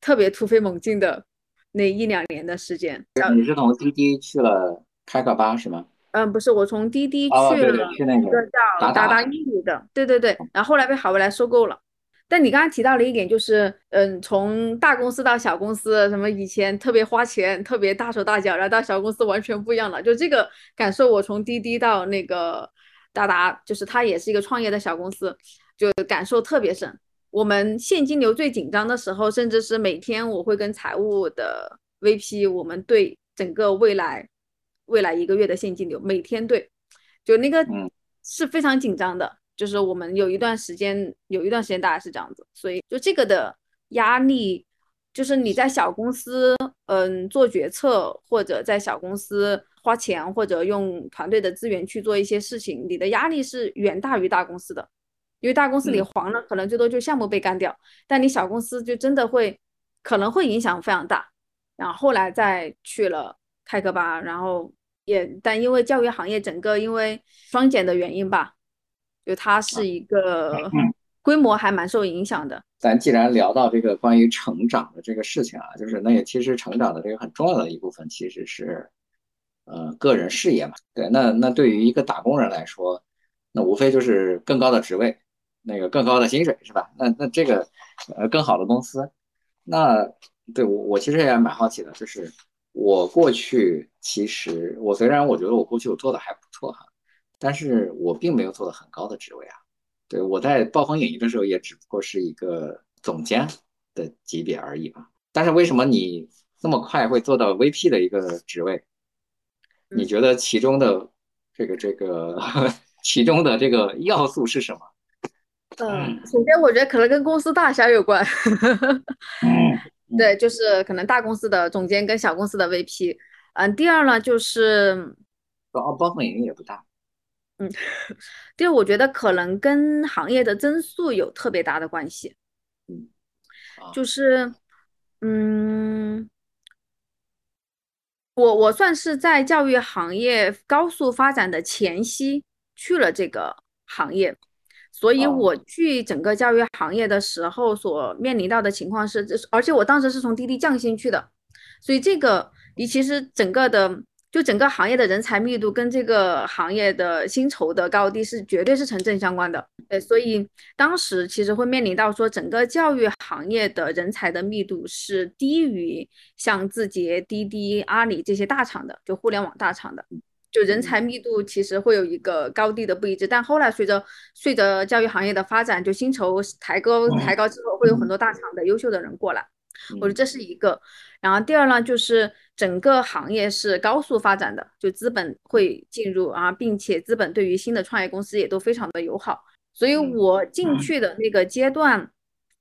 特别突飞猛进的那一两年的时间，你是从滴滴去了开个吧是吗？嗯，不是，我从滴滴去了一个叫达达英语的，对对对，然后后来被好未来收购了。但你刚刚提到了一点，就是嗯，从大公司到小公司，什么以前特别花钱、特别大手大脚，然后到小公司完全不一样了。就这个感受，我从滴滴到那个达达，就是它也是一个创业的小公司，就感受特别深。我们现金流最紧张的时候，甚至是每天我会跟财务的 VP，我们对整个未来未来一个月的现金流，每天对，就那个是非常紧张的。就是我们有一段时间，有一段时间大概是这样子，所以就这个的压力，就是你在小公司，嗯，做决策或者在小公司花钱或者用团队的资源去做一些事情，你的压力是远大于大公司的。因为大公司你黄了，可能最多就项目被干掉，但你小公司就真的会，可能会影响非常大。然后后来再去了开课吧，然后也，但因为教育行业整个因为双减的原因吧，就它是一个规模还蛮受影响的。咱既然聊到这个关于成长的这个事情啊，就是那也其实成长的这个很重要的一部分其实是，呃，个人事业嘛。对，那那对于一个打工人来说，那无非就是更高的职位。那个更高的薪水是吧？那那这个呃更好的公司，那对我我其实也蛮好奇的，就是我过去其实我虽然我觉得我过去我做的还不错哈，但是我并没有做到很高的职位啊。对我在暴风影音的时候也只不过是一个总监的级别而已嘛。但是为什么你这么快会做到 VP 的一个职位？你觉得其中的这个这个 [laughs] 其中的这个要素是什么？嗯，首先我觉得可能跟公司大小有关。[laughs] 对，就是可能大公司的总监跟小公司的 VP。嗯，第二呢就是，哦，包风影也不大。嗯，第二我觉得可能跟行业的增速有特别大的关系。嗯，就是，嗯，我我算是在教育行业高速发展的前夕去了这个行业。所以我去整个教育行业的时候，所面临到的情况是，而且我当时是从滴滴降薪去的，所以这个你其实整个的就整个行业的人才密度跟这个行业的薪酬的高低是绝对是成正相关的。对，所以当时其实会面临到说，整个教育行业的人才的密度是低于像字节、滴滴、阿里这些大厂的，就互联网大厂的。就人才密度其实会有一个高低的不一致，但后来随着随着教育行业的发展，就薪酬抬高抬高之后，会有很多大厂的优秀的人过来，我觉得这是一个。然后第二呢，就是整个行业是高速发展的，就资本会进入啊，并且资本对于新的创业公司也都非常的友好，所以我进去的那个阶段，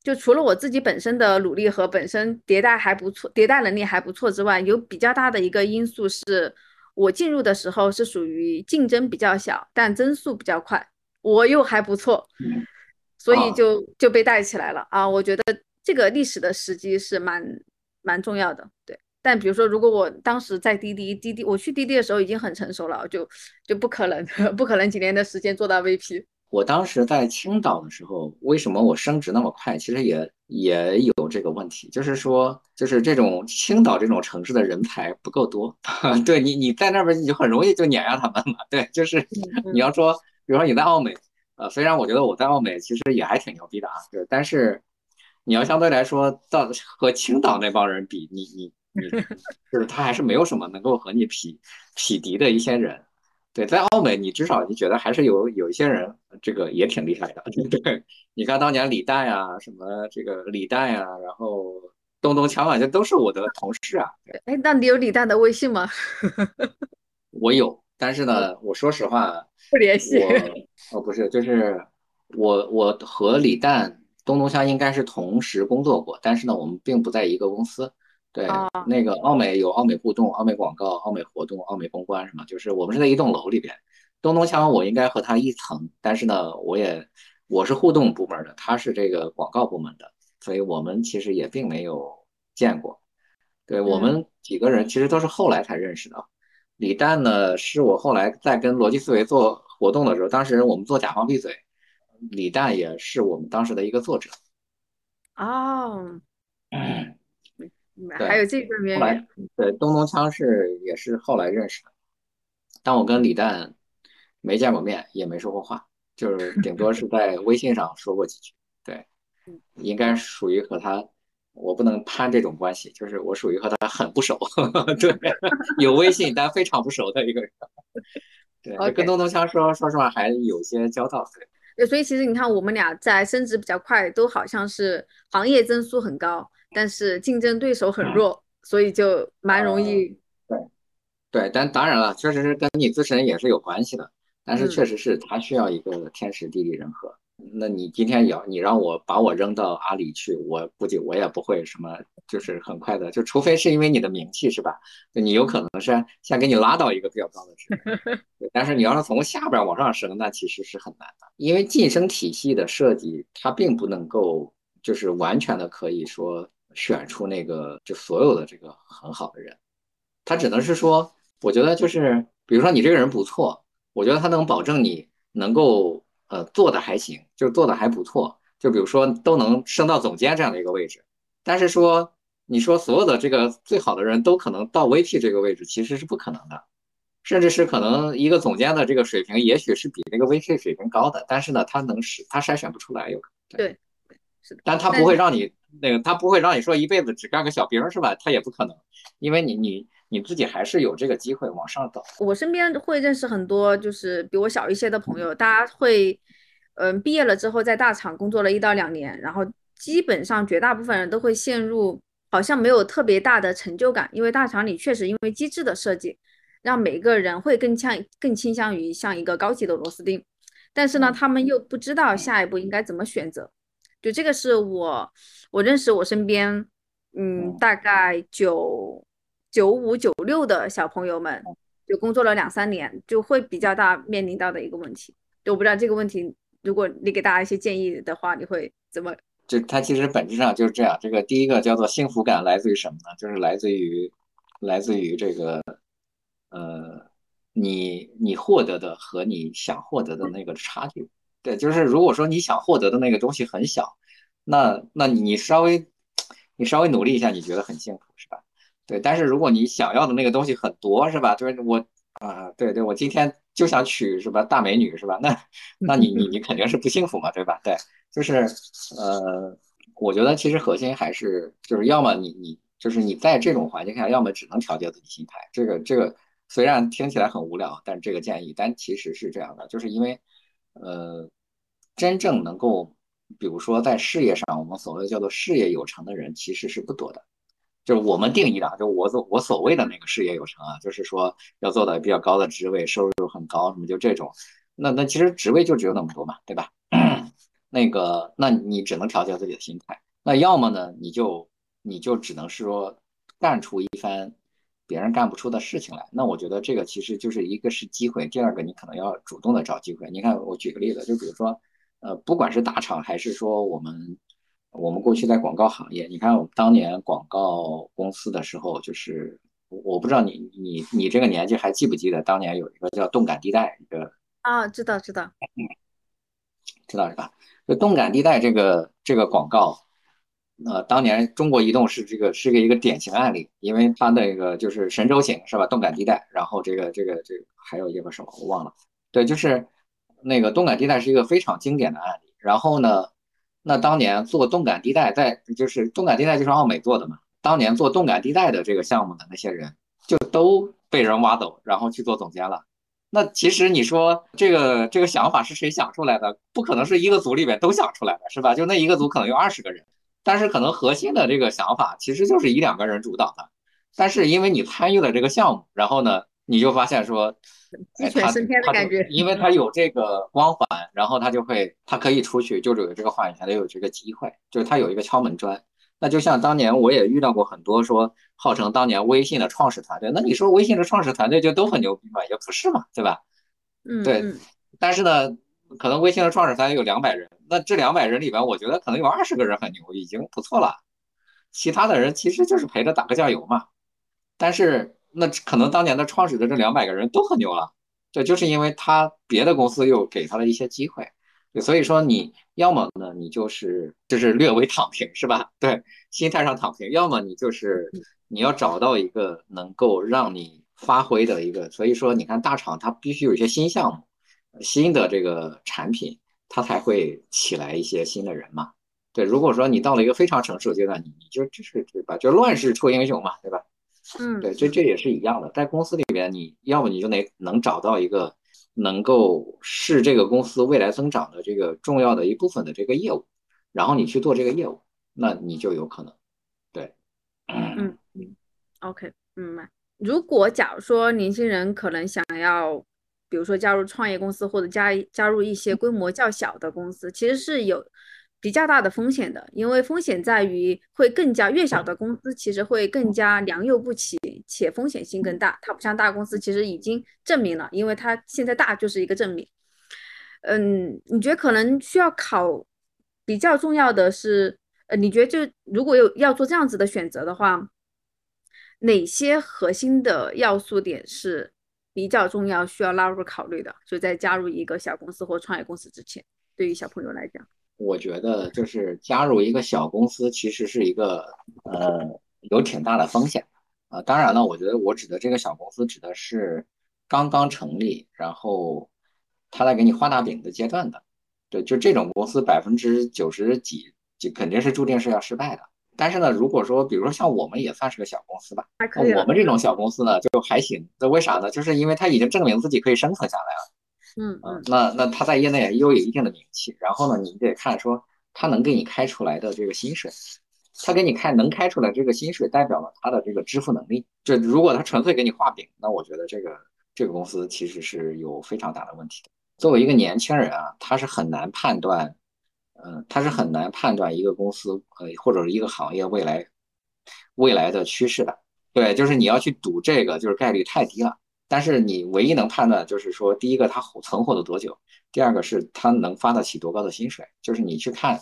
就除了我自己本身的努力和本身迭代还不错、迭代能力还不错之外，有比较大的一个因素是我进入的时候是属于竞争比较小，但增速比较快，我又还不错，所以就就被带起来了啊！我觉得这个历史的时机是蛮蛮重要的，对。但比如说，如果我当时在滴滴，滴滴我去滴滴的时候已经很成熟了，就就不可能，[laughs] 不可能几年的时间做到 VP。我当时在青岛的时候，为什么我升职那么快？其实也也有这个问题，就是说，就是这种青岛这种城市的人才不够多。[laughs] 对你，你在那边你就很容易就碾压他们嘛。[laughs] 对，就是你要说，比如说你在奥美，呃，虽然我觉得我在奥美其实也还挺牛逼的啊，对，但是你要相对来说到和青岛那帮人比，你你你，就是他还是没有什么能够和你匹匹敌的一些人。对，在澳门，你至少你觉得还是有有一些人，这个也挺厉害的。对，[laughs] 你看当年李诞呀，什么这个李诞呀，然后东东强啊，这都是我的同事啊。哎，那你有李诞的微信吗？[laughs] 我有，但是呢，我说实话，不联系。哦，不是，就是我我和李诞、东东强应该是同时工作过，但是呢，我们并不在一个公司。对，那个奥美有奥美互动、奥美广告、奥美活动、奥美公关什么，就是我们是在一栋楼里边。东东强我应该和他一层，但是呢，我也我是互动部门的，他是这个广告部门的，所以我们其实也并没有见过。对我们几个人其实都是后来才认识的。李诞呢，是我后来在跟逻辑思维做活动的时候，当时我们做甲方闭嘴，李诞也是我们当时的一个作者。哦。[clears throat] 还有这个渊源。对，东东枪是也是后来认识的，但我跟李诞没见过面，也没说过话，就是顶多是在微信上说过几句。对，应该属于和他，我不能攀这种关系，就是我属于和他很不熟。[laughs] 对，有微信但非常不熟的一个人。对，跟东东枪说说实话还有些交道。对，所以其实你看我们俩在升职比较快，都好像是行业增速很高。但是竞争对手很弱，所以就蛮容易。对，对，但当然了，确实是跟你自身也是有关系的。但是确实是他需要一个天时地利人和。那你今天要你让我把我扔到阿里去，我估计我也不会什么，就是很快的。就除非是因为你的名气，是吧？你有可能是先给你拉到一个比较高的职位。[laughs] 但是你要是从下边往上升，那其实是很难的，因为晋升体系的设计，它并不能够就是完全的可以说。选出那个就所有的这个很好的人，他只能是说，我觉得就是，比如说你这个人不错，我觉得他能保证你能够呃做的还行，就做的还不错，就比如说都能升到总监这样的一个位置。但是说你说所有的这个最好的人都可能到 VP 这个位置，其实是不可能的，甚至是可能一个总监的这个水平也许是比那个 VP 水平高的，但是呢，他能使他筛选不出来，有可能。对。但他不会让你那个，他不会让你说一辈子只干个小兵是吧？他也不可能，因为你你你自己还是有这个机会往上走。我身边会认识很多就是比我小一些的朋友，大家会嗯毕业了之后在大厂工作了一到两年，然后基本上绝大部分人都会陷入好像没有特别大的成就感，因为大厂里确实因为机制的设计，让每个人会更像更倾向于像一个高级的螺丝钉，但是呢，他们又不知道下一步应该怎么选择。就这个是我，我认识我身边，嗯，大概九九五九六的小朋友们，就工作了两三年，就会比较大面临到的一个问题。我不知道这个问题，如果你给大家一些建议的话，你会怎么？就它其实本质上就是这样。这个第一个叫做幸福感来自于什么呢？就是来自于来自于这个，呃，你你获得的和你想获得的那个差距。对，就是如果说你想获得的那个东西很小，那那你稍微你稍微努力一下，你觉得很幸福是吧？对，但是如果你想要的那个东西很多是吧？就是我啊，对对，我今天就想娶是吧？大美女是吧？那那你你你肯定是不幸福嘛，对吧？对，就是呃，我觉得其实核心还是就是要么你你就是你在这种环境下，要么只能调节自己心态。这个这个虽然听起来很无聊，但这个建议，但其实是这样的，就是因为。呃，真正能够，比如说在事业上，我们所谓叫做事业有成的人，其实是不多的。就是我们定义的，就我所我所谓的那个事业有成啊，就是说要做到比较高的职位，收入很高，什么就这种。那那其实职位就只有那么多嘛，对吧？[clears throat] 那个，那你只能调节自己的心态。那要么呢，你就你就只能是说干出一番别人干不出的事情来。那我觉得这个其实就是一个是机会，第二个你可能要主动的找机会。你看，我举个例子，就比如说，呃，不管是大厂还是说我们我们过去在广告行业，你看我们当年广告公司的时候，就是我不知道你你你这个年纪还记不记得当年有一个叫动感地带一个啊，知道知道 [clears throat] 知道是吧？就动感地带这个这个广告，呃，当年中国移动是这个是个一个典型案例，因为它那个就是神州行是吧？动感地带，然后这个这个这个还有一个什么我忘了，对，就是那个动感地带是一个非常经典的案例。然后呢，那当年做动感地带，在就是动感地带就是奥美做的嘛，当年做动感地带的这个项目的那些人就都被人挖走，然后去做总监了。那其实你说这个这个想法是谁想出来的？不可能是一个组里边都想出来的，是吧？就那一个组可能有二十个人，但是可能核心的这个想法其实就是一两个人主导的。但是因为你参与了这个项目，然后呢，你就发现说，鸡犬升天的感觉，因为他有这个光环，然后他就会他可以出去，就是有这个话语权，得有这个机会，就是他有一个敲门砖。那就像当年我也遇到过很多说号称当年微信的创始团队，那你说微信的创始团队就都很牛逼吗？也不是嘛，对吧？嗯，对。但是呢，可能微信的创始团队有两百人，那这两百人里边，我觉得可能有二十个人很牛，已经不错了。其他的人其实就是陪着打个酱油嘛。但是那可能当年的创始的这两百个人都很牛了，对，就是因为他别的公司又给他了一些机会。所以说你要么呢，你就是就是略微躺平，是吧？[laughs] 对，心态上躺平；要么你就是你要找到一个能够让你发挥的一个。所以说，你看大厂它必须有一些新项目、新的这个产品，它才会起来一些新的人嘛。对，如果说你到了一个非常成熟的阶段，你你就就是对吧？就乱世出英雄嘛，对吧？嗯，对，这这也是一样的。在公司里边，你要么你就得能找到一个。能够是这个公司未来增长的这个重要的一部分的这个业务，然后你去做这个业务，那你就有可能，对，嗯嗯，OK，明白。如果假如说年轻人可能想要，比如说加入创业公司或者加加入一些规模较小的公司，其实是有。比较大的风险的，因为风险在于会更加越小的公司其实会更加良莠不齐，且风险性更大。它不像大公司，其实已经证明了，因为它现在大就是一个证明。嗯，你觉得可能需要考比较重要的是，呃，你觉得就如果有要做这样子的选择的话，哪些核心的要素点是比较重要需要纳入考虑的？就在加入一个小公司或创业公司之前，对于小朋友来讲。我觉得就是加入一个小公司，其实是一个呃有挺大的风险啊。当然了，我觉得我指的这个小公司指的是刚刚成立，然后他在给你画大饼的阶段的。对，就这种公司百分之九十几就肯定是注定是要失败的。但是呢，如果说比如说像我们也算是个小公司吧，我们这种小公司呢就还行。那为啥呢？就是因为它已经证明自己可以生存下来了。嗯嗯，那那他在业内又有一定的名气，然后呢，你得看说他能给你开出来的这个薪水，他给你开能开出来这个薪水，代表了他的这个支付能力。这如果他纯粹给你画饼，那我觉得这个这个公司其实是有非常大的问题的。作为一个年轻人啊，他是很难判断，嗯，他是很难判断一个公司呃或者是一个行业未来未来的趋势的。对，就是你要去赌这个，就是概率太低了。但是你唯一能判断就是说，第一个它存活了多久，第二个是他能发得起多高的薪水。就是你去看，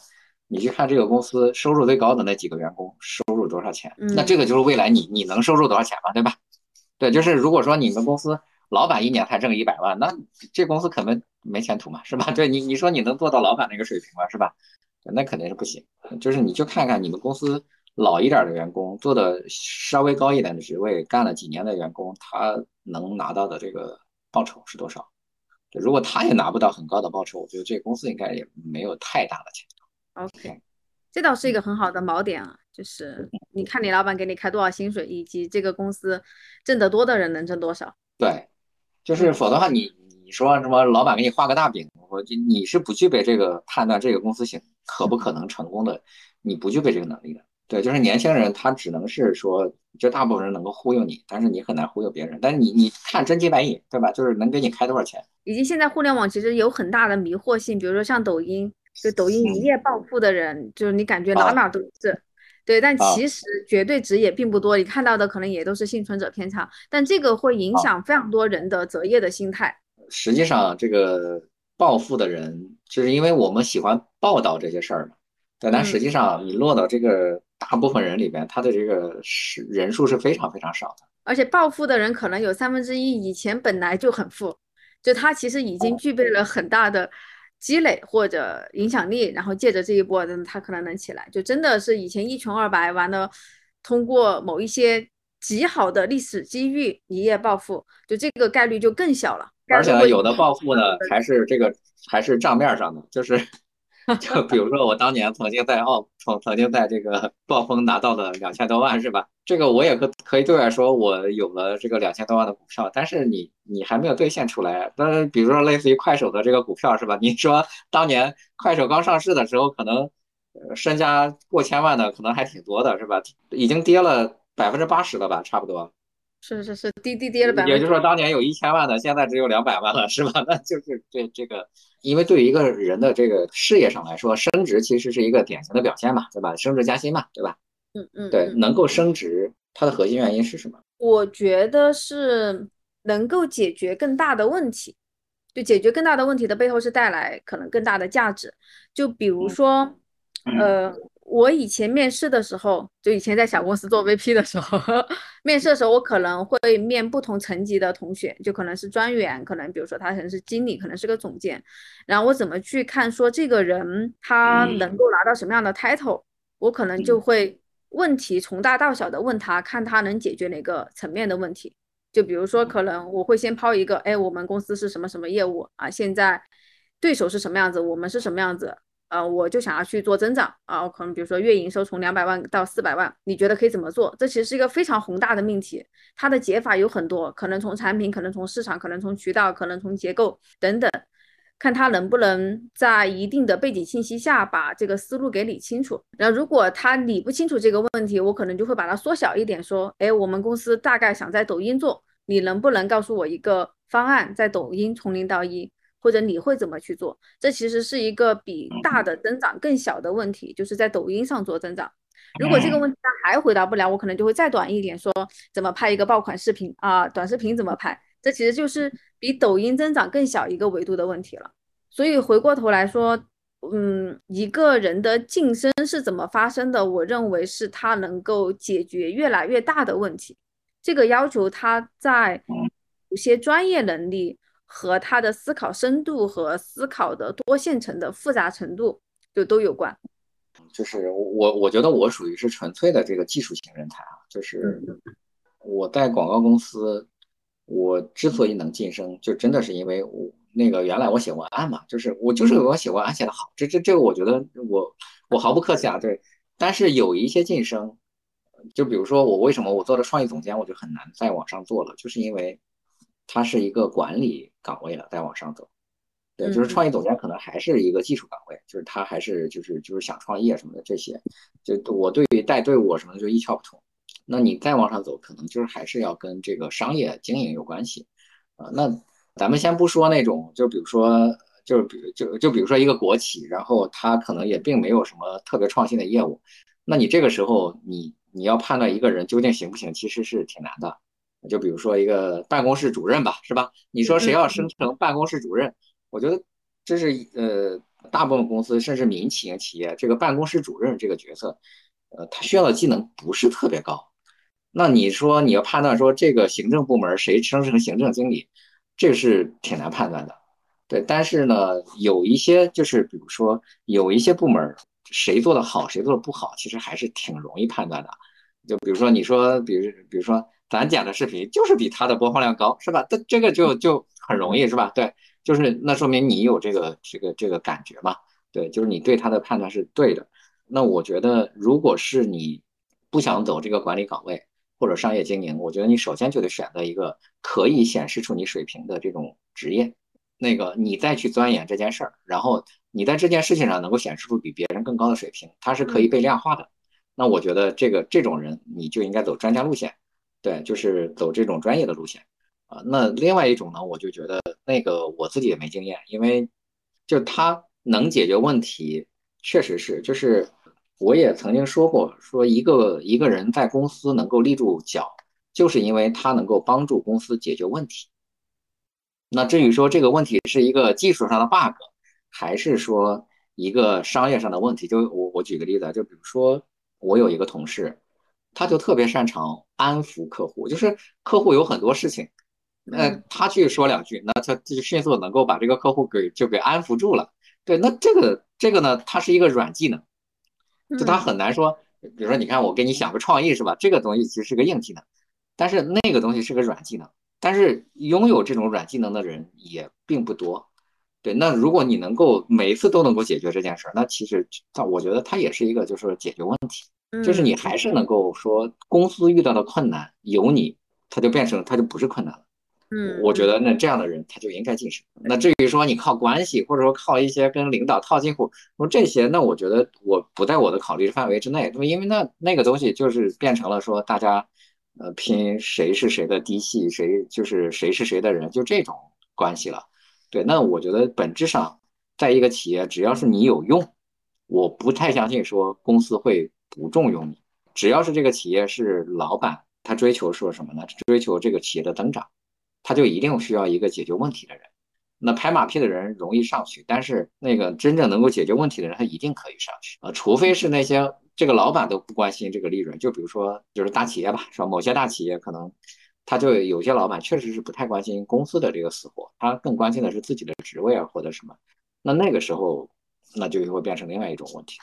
你去看这个公司收入最高的那几个员工收入多少钱，那这个就是未来你你能收入多少钱嘛，对吧？对，就是如果说你们公司老板一年才挣一百万，那这公司可能没前途嘛，是吧？[laughs] 对你你说你能做到老板那个水平吗？是吧？那肯定是不行。就是你就看看你们公司。老一点的员工做的稍微高一点的职位，干了几年的员工，他能拿到的这个报酬是多少？如果他也拿不到很高的报酬，我觉得这个公司应该也没有太大的前途。OK，这倒是一个很好的锚点啊，就是你看你老板给你开多少薪水，以及这个公司挣得多的人能挣多少。对，就是否则的话，你你说什么老板给你画个大饼，我你是不具备这个判断这个公司行可不可能成功的，你不具备这个能力的。对，就是年轻人，他只能是说，就大部分人能够忽悠你，但是你很难忽悠别人。但是你你看真金白银，对吧？就是能给你开多少钱。以及现在互联网其实有很大的迷惑性，比如说像抖音，就抖音一夜暴富的人，就是你感觉哪哪都是。对，但其实绝对值也并不多，你看到的可能也都是幸存者偏差，但这个会影响非常多人的择业的心态。实际上，这个暴富的人，就是因为我们喜欢报道这些事儿嘛。对，但实际上你落到这个大部分人里边，他的这个是人数是非常非常少的。而且暴富的人可能有三分之一以前本来就很富，就他其实已经具备了很大的。积累或者影响力，然后借着这一波，他可能能起来。就真的是以前一穷二白，完了通过某一些极好的历史机遇一夜暴富，就这个概率就更小了。而且有的暴富呢，还是这个还是账面上的，就是。[laughs] 就比如说，我当年曾经在澳，曾曾经在这个 [laughs] 暴风拿到了两千多万，是吧？这个我也可可以对外说，我有了这个两千多万的股票，但是你你还没有兑现出来。那比如说，类似于快手的这个股票，是吧？你说当年快手刚上市的时候，可能身家过千万的可能还挺多的，是吧？已经跌了百分之八十了吧，差不多。是是是，滴滴跌了百。也就是说，当年有一千万的，现在只有两百万了，是吧？[laughs] 那就是这这个，因为对于一个人的这个事业上来说，升职其实是一个典型的表现嘛，对吧？升职加薪嘛，对吧？嗯嗯。对，能够升职，它的核心原因是什么？我觉得是能够解决更大的问题，就解决更大的问题的背后是带来可能更大的价值。就比如说，呃。我以前面试的时候，就以前在小公司做 VP 的时候，[laughs] 面试的时候，我可能会面不同层级的同学，就可能是专员，可能比如说他可能是经理，可能是个总监，然后我怎么去看说这个人他能够拿到什么样的 title，我可能就会问题从大到小的问他，看他能解决哪个层面的问题。就比如说，可能我会先抛一个，哎，我们公司是什么什么业务啊？现在对手是什么样子？我们是什么样子？呃，我就想要去做增长啊，我可能比如说月营收从两百万到四百万，你觉得可以怎么做？这其实是一个非常宏大的命题，它的解法有很多，可能从产品，可能从市场，可能从渠道，可能从结构等等，看他能不能在一定的背景信息下把这个思路给理清楚。然后如果他理不清楚这个问题，我可能就会把它缩小一点，说，哎，我们公司大概想在抖音做，你能不能告诉我一个方案，在抖音从零到一？或者你会怎么去做？这其实是一个比大的增长更小的问题，就是在抖音上做增长。如果这个问题他还回答不了，我可能就会再短一点，说怎么拍一个爆款视频啊？短视频怎么拍？这其实就是比抖音增长更小一个维度的问题了。所以回过头来说，嗯，一个人的晋升是怎么发生的？我认为是他能够解决越来越大的问题。这个要求他在有些专业能力。和他的思考深度和思考的多线程的复杂程度就都有关。就是我，我觉得我属于是纯粹的这个技术型人才啊。就是我在广告公司，我之所以能晋升，就真的是因为我那个原来我写文案嘛，就是我就是我写文案写得好。这这这个我觉得我我毫不客气啊。对，但是有一些晋升，就比如说我为什么我做了创意总监，我就很难再往上做了，就是因为。它是一个管理岗位了，再往上走，对，就是创意总监可能还是一个技术岗位，就是他还是就是就是想创业什么的这些，就我对于带队伍什么的就一窍不通。那你再往上走，可能就是还是要跟这个商业经营有关系啊。那咱们先不说那种，就比如说，就是比就就比如说一个国企，然后他可能也并没有什么特别创新的业务，那你这个时候你你要判断一个人究竟行不行，其实是挺难的。就比如说一个办公室主任吧，是吧？你说谁要升成办公室主任？我觉得这是呃，大部分公司甚至民营企业，这个办公室主任这个角色，呃，他需要的技能不是特别高。那你说你要判断说这个行政部门谁升成行政经理，这个是挺难判断的。对，但是呢，有一些就是比如说有一些部门谁做的好，谁做的不好，其实还是挺容易判断的。就比如说你说，比如比如说。咱剪的视频就是比他的播放量高，是吧？这这个就就很容易，是吧？对，就是那说明你有这个这个这个感觉嘛？对，就是你对他的判断是对的。那我觉得，如果是你不想走这个管理岗位或者商业经营，我觉得你首先就得选择一个可以显示出你水平的这种职业，那个你再去钻研这件事儿，然后你在这件事情上能够显示出比别人更高的水平，它是可以被量化的。那我觉得这个这种人你就应该走专家路线。对，就是走这种专业的路线啊。那另外一种呢，我就觉得那个我自己也没经验，因为就他能解决问题，确实是，就是我也曾经说过，说一个一个人在公司能够立住脚，就是因为他能够帮助公司解决问题。那至于说这个问题是一个技术上的 bug，还是说一个商业上的问题，就我我举个例子，就比如说我有一个同事，他就特别擅长安抚客户，就是客户有很多事情，呃，他去说两句，那他就迅速能够把这个客户给就给安抚住了。对，那这个这个呢，它是一个软技能，就他很难说。比如说，你看我给你想个创意是吧？这个东西其实是个硬技能，但是那个东西是个软技能。但是拥有这种软技能的人也并不多。对，那如果你能够每一次都能够解决这件事儿，那其实它我觉得它也是一个就是解决问题，就是你还是能够说公司遇到的困难有你，它就变成它就不是困难了。嗯，我觉得那这样的人他就应该晋升。那至于说你靠关系，或者说靠一些跟领导套近乎，说这些，那我觉得我不在我的考虑范围之内。因为那那个东西就是变成了说大家，呃，拼谁是谁的嫡系，谁就是谁是谁的人，就这种关系了。对，那我觉得本质上，在一个企业，只要是你有用，我不太相信说公司会不重用你。只要是这个企业是老板，他追求说什么呢？追求这个企业的增长。他就一定需要一个解决问题的人，那拍马屁的人容易上去，但是那个真正能够解决问题的人，他一定可以上去啊，除非是那些这个老板都不关心这个利润，就比如说就是大企业吧，是吧？某些大企业可能他就有些老板确实是不太关心公司的这个死活，他更关心的是自己的职位啊或者什么，那那个时候那就会变成另外一种问题。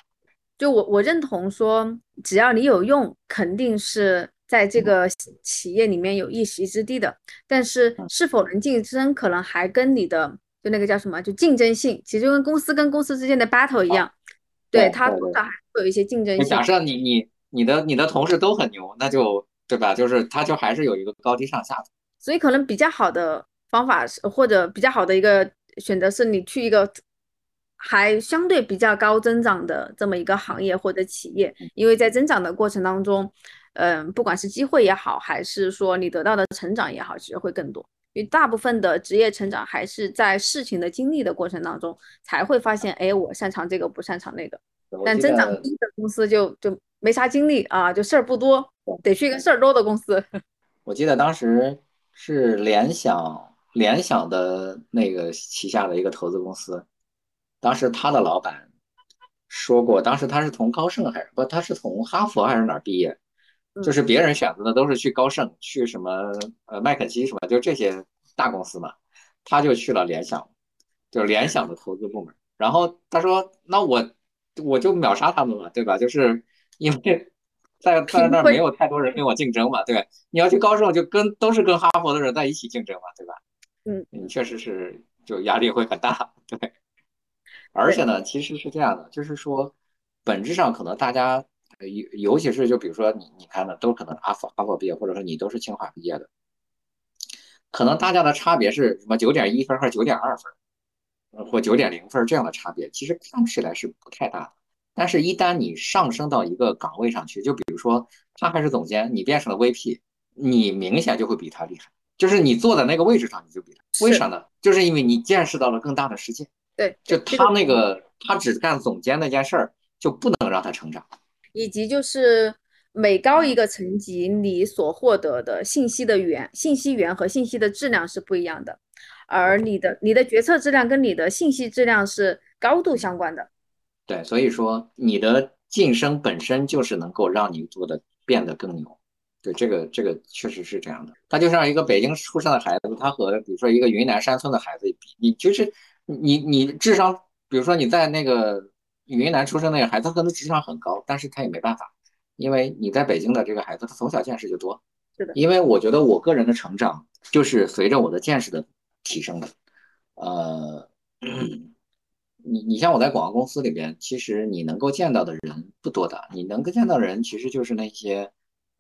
就我我认同说，只要你有用，肯定是。在这个企业里面有一席之地的，但是是否能晋升，可能还跟你的就那个叫什么，就竞争性，其实就跟公司跟公司之间的 battle 一样，对它多少还会有一些竞争性。假设你你你的你的同事都很牛，那就对吧？就是他就还是有一个高低上下的。所以可能比较好的方法是，或者比较好的一个选择是你去一个还相对比较高增长的这么一个行业或者企业，因为在增长的过程当中。嗯，不管是机会也好，还是说你得到的成长也好，其实会更多。因为大部分的职业成长还是在事情的经历的过程当中才会发现，哎，我擅长这个，不擅长那个。但增长低的公司就就没啥精力啊，就事儿不多，得去一个事儿多的公司。[laughs] 我记得当时是联想，联想的那个旗下的一个投资公司，当时他的老板说过，当时他是从高盛还是不？他是从哈佛还是哪儿毕业？就是别人选择的都是去高盛，去什么呃麦肯锡什么，就这些大公司嘛，他就去了联想，就是联想的投资部门。然后他说：“那我我就秒杀他们嘛，对吧？就是因为在在那儿没有太多人跟我竞争嘛，对你要去高盛，就跟都是跟哈佛的人在一起竞争嘛，对吧？嗯，你确实是就压力会很大，对。而且呢，其实是这样的，就是说本质上可能大家。尤尤其是就比如说你你看的都可能阿佛哈佛毕业，或者说你都是清华毕业的，可能大家的差别是什么九点一分和九点二分，或九点零分这样的差别，其实看起来是不太大的。但是，一旦你上升到一个岗位上去，就比如说他还是总监，你变成了 VP，你明显就会比他厉害。就是你坐在那个位置上，你就比他。为啥呢？就是因为你见识到了更大的世界。对，就他那个他只干总监那件事儿，就不能让他成长。以及就是每高一个层级，你所获得的信息的源、信息源和信息的质量是不一样的，而你的你的决策质量跟你的信息质量是高度相关的。对，所以说你的晋升本身就是能够让你做的变得更牛。对，这个这个确实是这样的。他就像一个北京出生的孩子，他和比如说一个云南山村的孩子比，你就是你你智商，比如说你在那个。云南出生那个孩子，他可能智商很高，但是他也没办法，因为你在北京的这个孩子，他从小见识就多。是的，因为我觉得我个人的成长就是随着我的见识的提升的。呃，[clears throat] 你你像我在广告公司里边，其实你能够见到的人不多的，你能够见到的人其实就是那些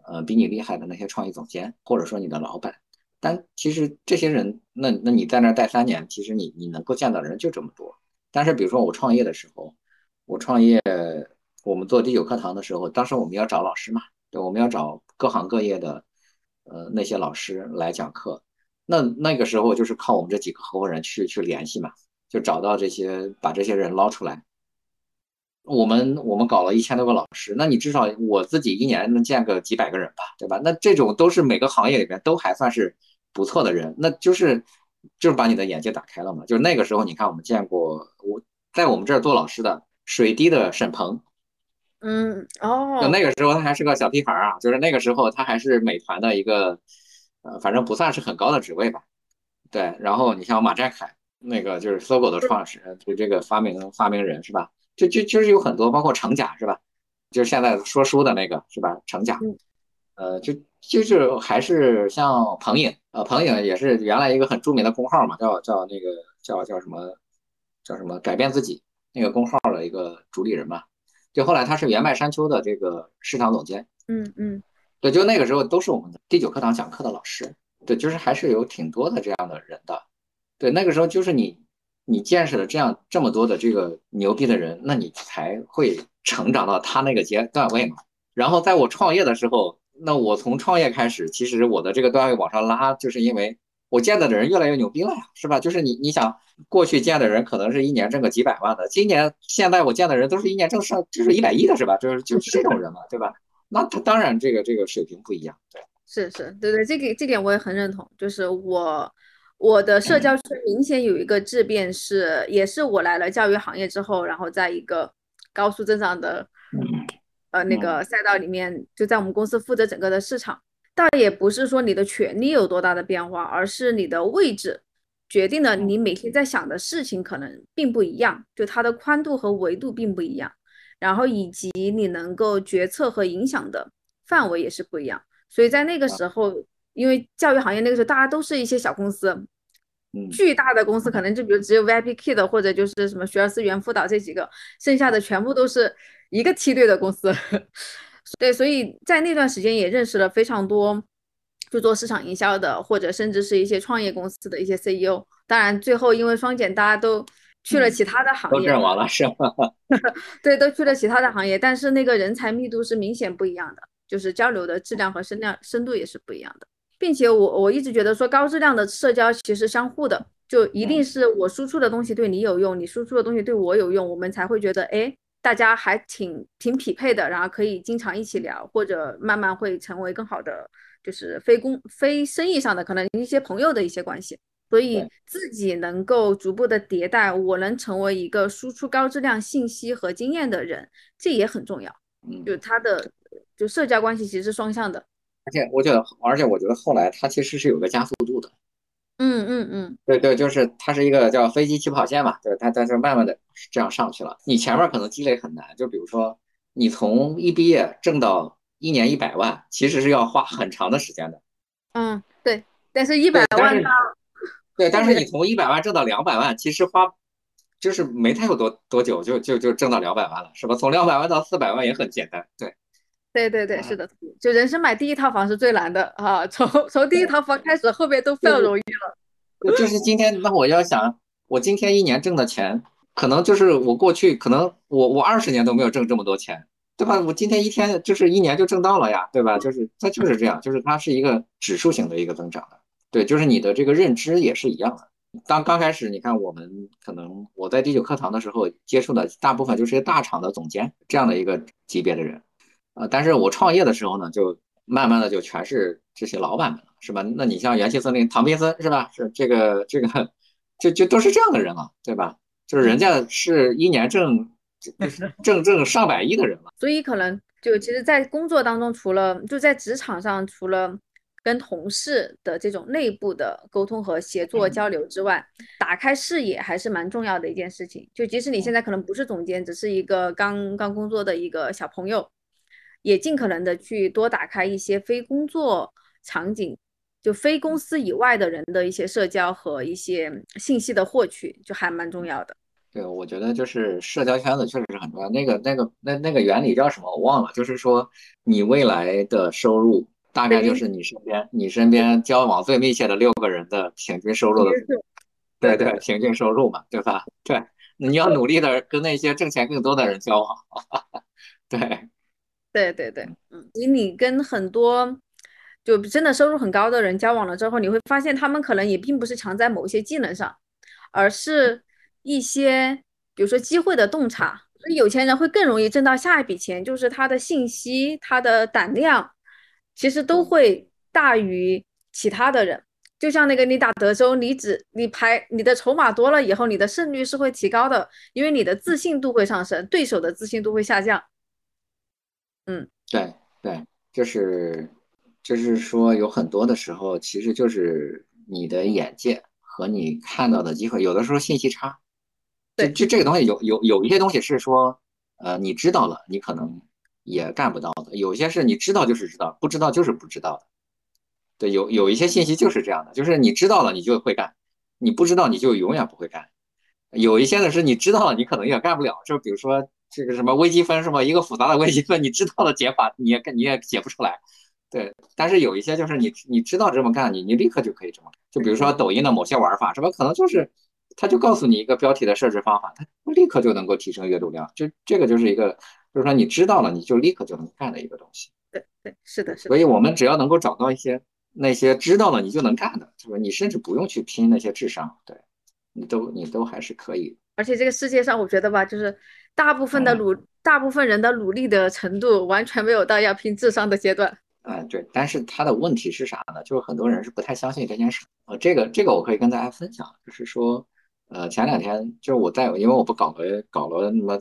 呃比你厉害的那些创意总监，或者说你的老板。但其实这些人，那那你在那儿待三年，其实你你能够见到的人就这么多。但是比如说我创业的时候。我创业，我们做第九课堂的时候，当时我们要找老师嘛，对，我们要找各行各业的，呃，那些老师来讲课。那那个时候就是靠我们这几个合伙人去去联系嘛。就找到这些，把这些人捞出来。我们我们搞了一千多个老师，那你至少我自己一年能见个几百个人吧，对吧？那这种都是每个行业里面都还算是不错的人，那就是就是把你的眼界打开了嘛。就是那个时候，你看我们见过我在我们这儿做老师的水滴的沈鹏，嗯哦，就那个时候他还是个小屁孩啊，就是那个时候他还是美团的一个呃，反正不算是很高的职位吧。对，然后你像马占凯，那个就是搜狗的创始人，就这个发明发明人是吧？就就就是有很多，包括程甲是吧？就是现在说书的那个是吧？程甲，呃，就就是还是像彭颖，呃，彭颖也是原来一个很著名的公号嘛，叫叫那个叫叫什么叫什么改变自己那个公号的一个主理人嘛。就后来他是原麦山丘的这个市场总监，嗯嗯，对，就那个时候都是我们的第九课堂讲课的老师，对，就是还是有挺多的这样的人的，对，那个时候就是你。你见识了这样这么多的这个牛逼的人，那你才会成长到他那个阶段位嘛。然后在我创业的时候，那我从创业开始，其实我的这个段位往上拉，就是因为我见到的人越来越牛逼了呀，是吧？就是你你想过去见的人可能是一年挣个几百万的，今年现在我见的人都是一年挣上就是一百亿的，是吧？就是就是这种人嘛，对吧？那他当然这个这个水平不一样，对，是是，对对，这个这点我也很认同，就是我。我的社交圈明显有一个质变，是也是我来了教育行业之后，然后在一个高速增长的呃那个赛道里面，就在我们公司负责整个的市场。倒也不是说你的权利有多大的变化，而是你的位置决定了你每天在想的事情可能并不一样，就它的宽度和维度并不一样，然后以及你能够决策和影响的范围也是不一样。所以在那个时候。因为教育行业那个时候大家都是一些小公司，巨大的公司可能就比如只有 VIP Kid 或者就是什么学而思源辅导这几个，剩下的全部都是一个梯队的公司。[laughs] 对，所以在那段时间也认识了非常多就做市场营销的，或者甚至是一些创业公司的一些 CEO。当然最后因为双减，大家都去了其他的行业，都完了是吗？[laughs] 对，都去了其他的行业，但是那个人才密度是明显不一样的，就是交流的质量和深量深度也是不一样的。并且我我一直觉得说高质量的社交其实相互的，就一定是我输出的东西对你有用，你输出的东西对我有用，我们才会觉得哎，大家还挺挺匹配的，然后可以经常一起聊，或者慢慢会成为更好的，就是非公非生意上的可能一些朋友的一些关系。所以自己能够逐步的迭代，我能成为一个输出高质量信息和经验的人，这也很重要。就他的就社交关系其实是双向的。而且我觉得，而且我觉得后来它其实是有个加速度的。嗯嗯嗯，对对，就是它是一个叫飞机起跑线嘛，对，它它就慢慢的这样上去了。你前面可能积累很难，就比如说你从一毕业挣到一年一百万，其实是要花很长的时间的。嗯，对，但是一百万呢对，但是你从一百万挣到两百万，其实花就是没太有多多久就就就挣到两百万了，是吧？从两百万到四百万也很简单，对。对对对，是的，就人生买第一套房是最难的啊，从从第一套房开始，后面都非常容易了。就是今天，那我要想，我今天一年挣的钱，可能就是我过去可能我我二十年都没有挣这么多钱，对吧？我今天一天就是一年就挣到了呀，对吧？就是它就是这样，就是它是一个指数型的一个增长的，对，就是你的这个认知也是一样的。当刚开始，你看我们可能我在第九课堂的时候接触的大部分就是大厂的总监这样的一个级别的人。呃，但是我创业的时候呢，就慢慢的就全是这些老板们了，是吧？那你像元气森林唐斌森是吧？是这个这个，[laughs] 就就都是这样的人了，对吧？就是人家是一年挣 [laughs] 挣挣上百亿的人了。[laughs] 所以可能就其实，在工作当中，除了就在职场上，除了跟同事的这种内部的沟通和协作交流之外，打开视野还是蛮重要的一件事情。就即使你现在可能不是总监，只是一个刚刚工作的一个小朋友。也尽可能的去多打开一些非工作场景，就非公司以外的人的一些社交和一些信息的获取，就还蛮重要的。对，我觉得就是社交圈子确实是很重要。那个、那个、那那个原理叫什么？我忘了。就是说，你未来的收入大概就是你身边你身边交往最密切的六个人的平均收入的，对对，平均收入嘛，对吧？对，你要努力的跟那些挣钱更多的人交往。[laughs] 对。对对对，嗯，以你跟很多就真的收入很高的人交往了之后，你会发现他们可能也并不是强在某些技能上，而是一些，比如说机会的洞察。所以有钱人会更容易挣到下一笔钱，就是他的信息、他的胆量，其实都会大于其他的人。就像那个你打德州，你只你排你的筹码多了以后，你的胜率是会提高的，因为你的自信度会上升，对手的自信度会下降。嗯，对对，就是就是说有很多的时候，其实就是你的眼界和你看到的机会，有的时候信息差。对，这这个东西有有有一些东西是说，呃，你知道了，你可能也干不到的；有些是你知道就是知道，不知道就是不知道的。对，有有一些信息就是这样的，就是你知道了你就会干，你不知道你就永远不会干。有一些呢是你知道了你可能也干不了，就比如说这个什么微积分是吧？一个复杂的微积分，你知道的解法你也你也解不出来。对，但是有一些就是你你知道这么干，你你立刻就可以这么干。就比如说抖音的某些玩法是吧？可能就是。他就告诉你一个标题的设置方法，他立刻就能够提升阅读量。就这个就是一个，就是说你知道了，你就立刻就能干的一个东西。对对，是的，是的。所以我们只要能够找到一些那些知道了你就能干的，是吧？你甚至不用去拼那些智商，对你都你都还是可以。而且这个世界上，我觉得吧，就是大部分的努，大部分人的努力的程度，完全没有到要拼智商的阶段。嗯，对。但是他的问题是啥呢？就是很多人是不太相信这件事。呃，这个这个我可以跟大家分享，就是说。呃，前两天就是我在，因为我不搞了搞了那么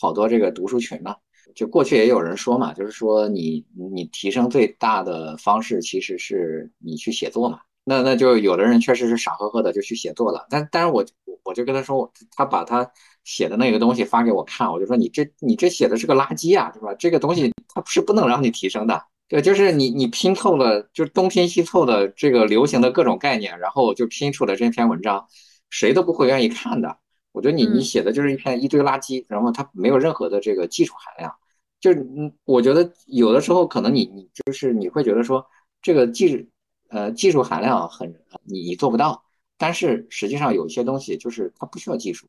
好多这个读书群嘛，就过去也有人说嘛，就是说你你提升最大的方式其实是你去写作嘛，那那就有的人确实是傻呵呵的就去写作了，但但是我我就跟他说，他把他写的那个东西发给我看，我就说你这你这写的是个垃圾啊，对吧？这个东西它是不能让你提升的，对，就是你你拼凑了，就东拼西凑的这个流行的各种概念，然后就拼出了这篇文章。谁都不会愿意看的。我觉得你你写的就是一篇一堆垃圾，然后它没有任何的这个技术含量。就是嗯，我觉得有的时候可能你你就是你会觉得说这个技呃技术含量很你你做不到，但是实际上有一些东西就是它不需要技术，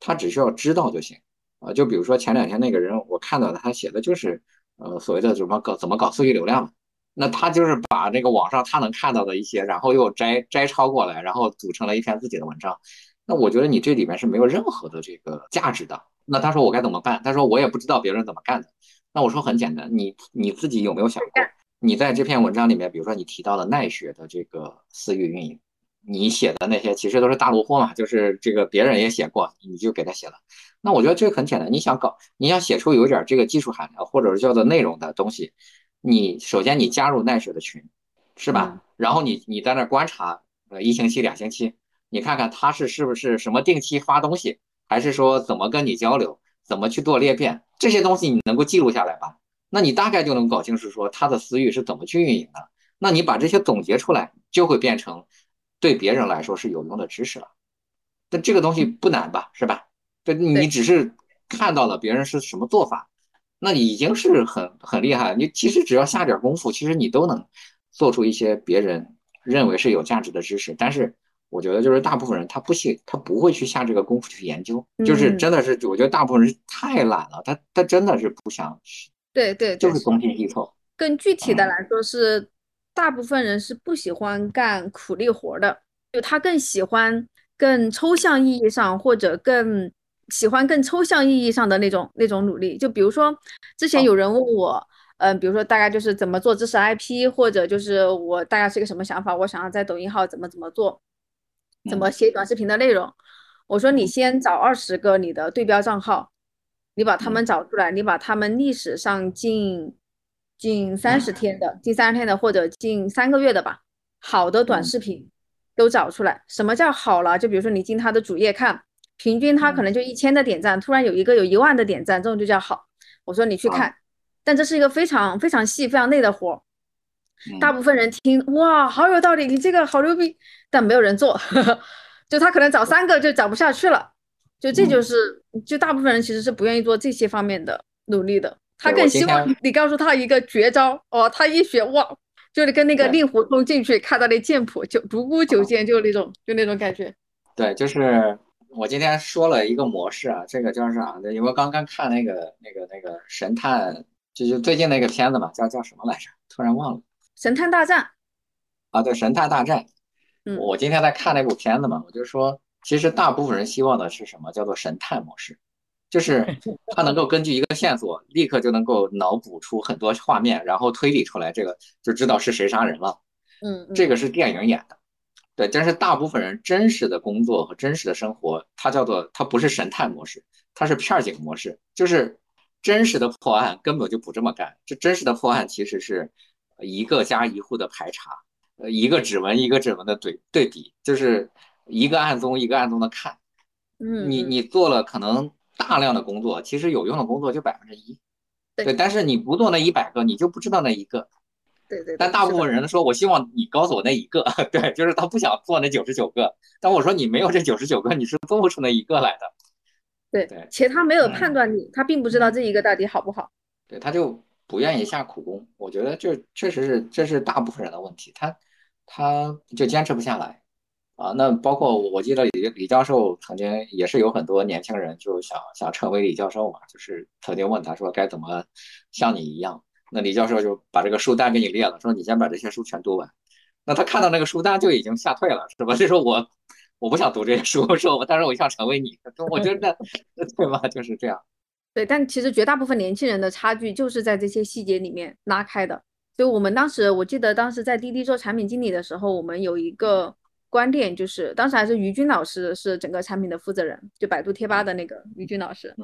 它只需要知道就行啊。就比如说前两天那个人我看到的，他写的就是呃所谓的什么搞怎么搞私域流量嘛。那他就是把这个网上他能看到的一些，然后又摘摘抄过来，然后组成了一篇自己的文章。那我觉得你这里面是没有任何的这个价值的。那他说我该怎么办？他说我也不知道别人怎么干的。那我说很简单，你你自己有没有想过？你在这篇文章里面，比如说你提到了奈雪的这个私域运营，你写的那些其实都是大陆货嘛，就是这个别人也写过，你就给他写了。那我觉得这个很简单，你想搞，你想写出有点这个技术含量或者是叫做内容的东西。你首先你加入奈雪的群，是吧？然后你你在那观察，呃，一星期两星期，你看看他是是不是什么定期发东西，还是说怎么跟你交流，怎么去做裂变，这些东西你能够记录下来吧？那你大概就能搞清楚说他的私域是怎么去运营的。那你把这些总结出来，就会变成对别人来说是有用的知识了。但这个东西不难吧？是吧？对，你只是看到了别人是什么做法。那你已经是很很厉害。你其实只要下点功夫，其实你都能做出一些别人认为是有价值的知识。但是我觉得，就是大部分人他不信，他不会去下这个功夫去研究。就是真的是，我觉得大部分人太懒了，他他真的是不想。对对，就是东拼西凑。更具体的来说，是大部分人是不喜欢干苦力活的，就他更喜欢更抽象意义上或者更。喜欢更抽象意义上的那种那种努力，就比如说，之前有人问我，嗯，比如说大概就是怎么做知识 IP，或者就是我大概是一个什么想法，我想要在抖音号怎么怎么做，怎么写短视频的内容。我说你先找二十个你的对标账号，你把他们找出来，你把他们历史上近近三十天的、近三十天的或者近三个月的吧，好的短视频都找出来。什么叫好了？就比如说你进他的主页看。平均他可能就一千的点赞，突然有一个有一万的点赞，这种就叫好。我说你去看，但这是一个非常非常细、非常累的活。大部分人听哇，好有道理，你这个好牛逼，但没有人做。[laughs] 就他可能找三个就找不下去了。就这就是，就大部分人其实是不愿意做这些方面的努力的。他更希望你告诉他一个绝招哦，他一学哇，就跟那个令狐冲进去看到那剑谱就独孤九剑，就那种就那种感觉。对，就是。我今天说了一个模式啊，这个叫啥的？因为刚刚看那个、那个、那个神探，就是最近那个片子嘛，叫叫什么来着？突然忘了。神探大战。啊，对，神探大战。嗯。我今天在看那部片子嘛，我就说，其实大部分人希望的是什么？叫做神探模式，就是他能够根据一个线索，立刻就能够脑补出很多画面，然后推理出来，这个就知道是谁杀人了。嗯，这个是电影演的，对。但是大部分人真实的工作和真实的生活，它叫做它不是神探模式，它是片警模式，就是真实的破案根本就不这么干。这真实的破案其实是一个家一户的排查，呃，一个指纹一个指纹的对对比，就是一个案宗一个案宗的看。嗯，你你做了可能大量的工作，其实有用的工作就百分之一，对。但是你不做那一百个，你就不知道那一个。对对，但大部分人说，我希望你告诉我那一个，[laughs] 对，就是他不想做那九十九个。但我说你没有这九十九个，你是做不出那一个来的。对对，且他没有判断力，他并不知道这一个到底好不好。对，他就不愿意下苦功。我觉得这确实是，这是大部分人的问题，他他就坚持不下来啊。那包括我记得李李教授曾经也是有很多年轻人就想想成为李教授嘛，就是曾经问他说该怎么像你一样。那李教授就把这个书单给你列了，说你先把这些书全读完。那他看到那个书单就已经吓退了，是吧？[laughs] 就说我我不想读这些书，说我但是我想成为你。[laughs] 我觉得对吧？就是这样。对，但其实绝大部分年轻人的差距就是在这些细节里面拉开的。所以我们当时，我记得当时在滴滴做产品经理的时候，我们有一个观点，就是当时还是于军老师是整个产品的负责人，就百度贴吧的那个于军老师，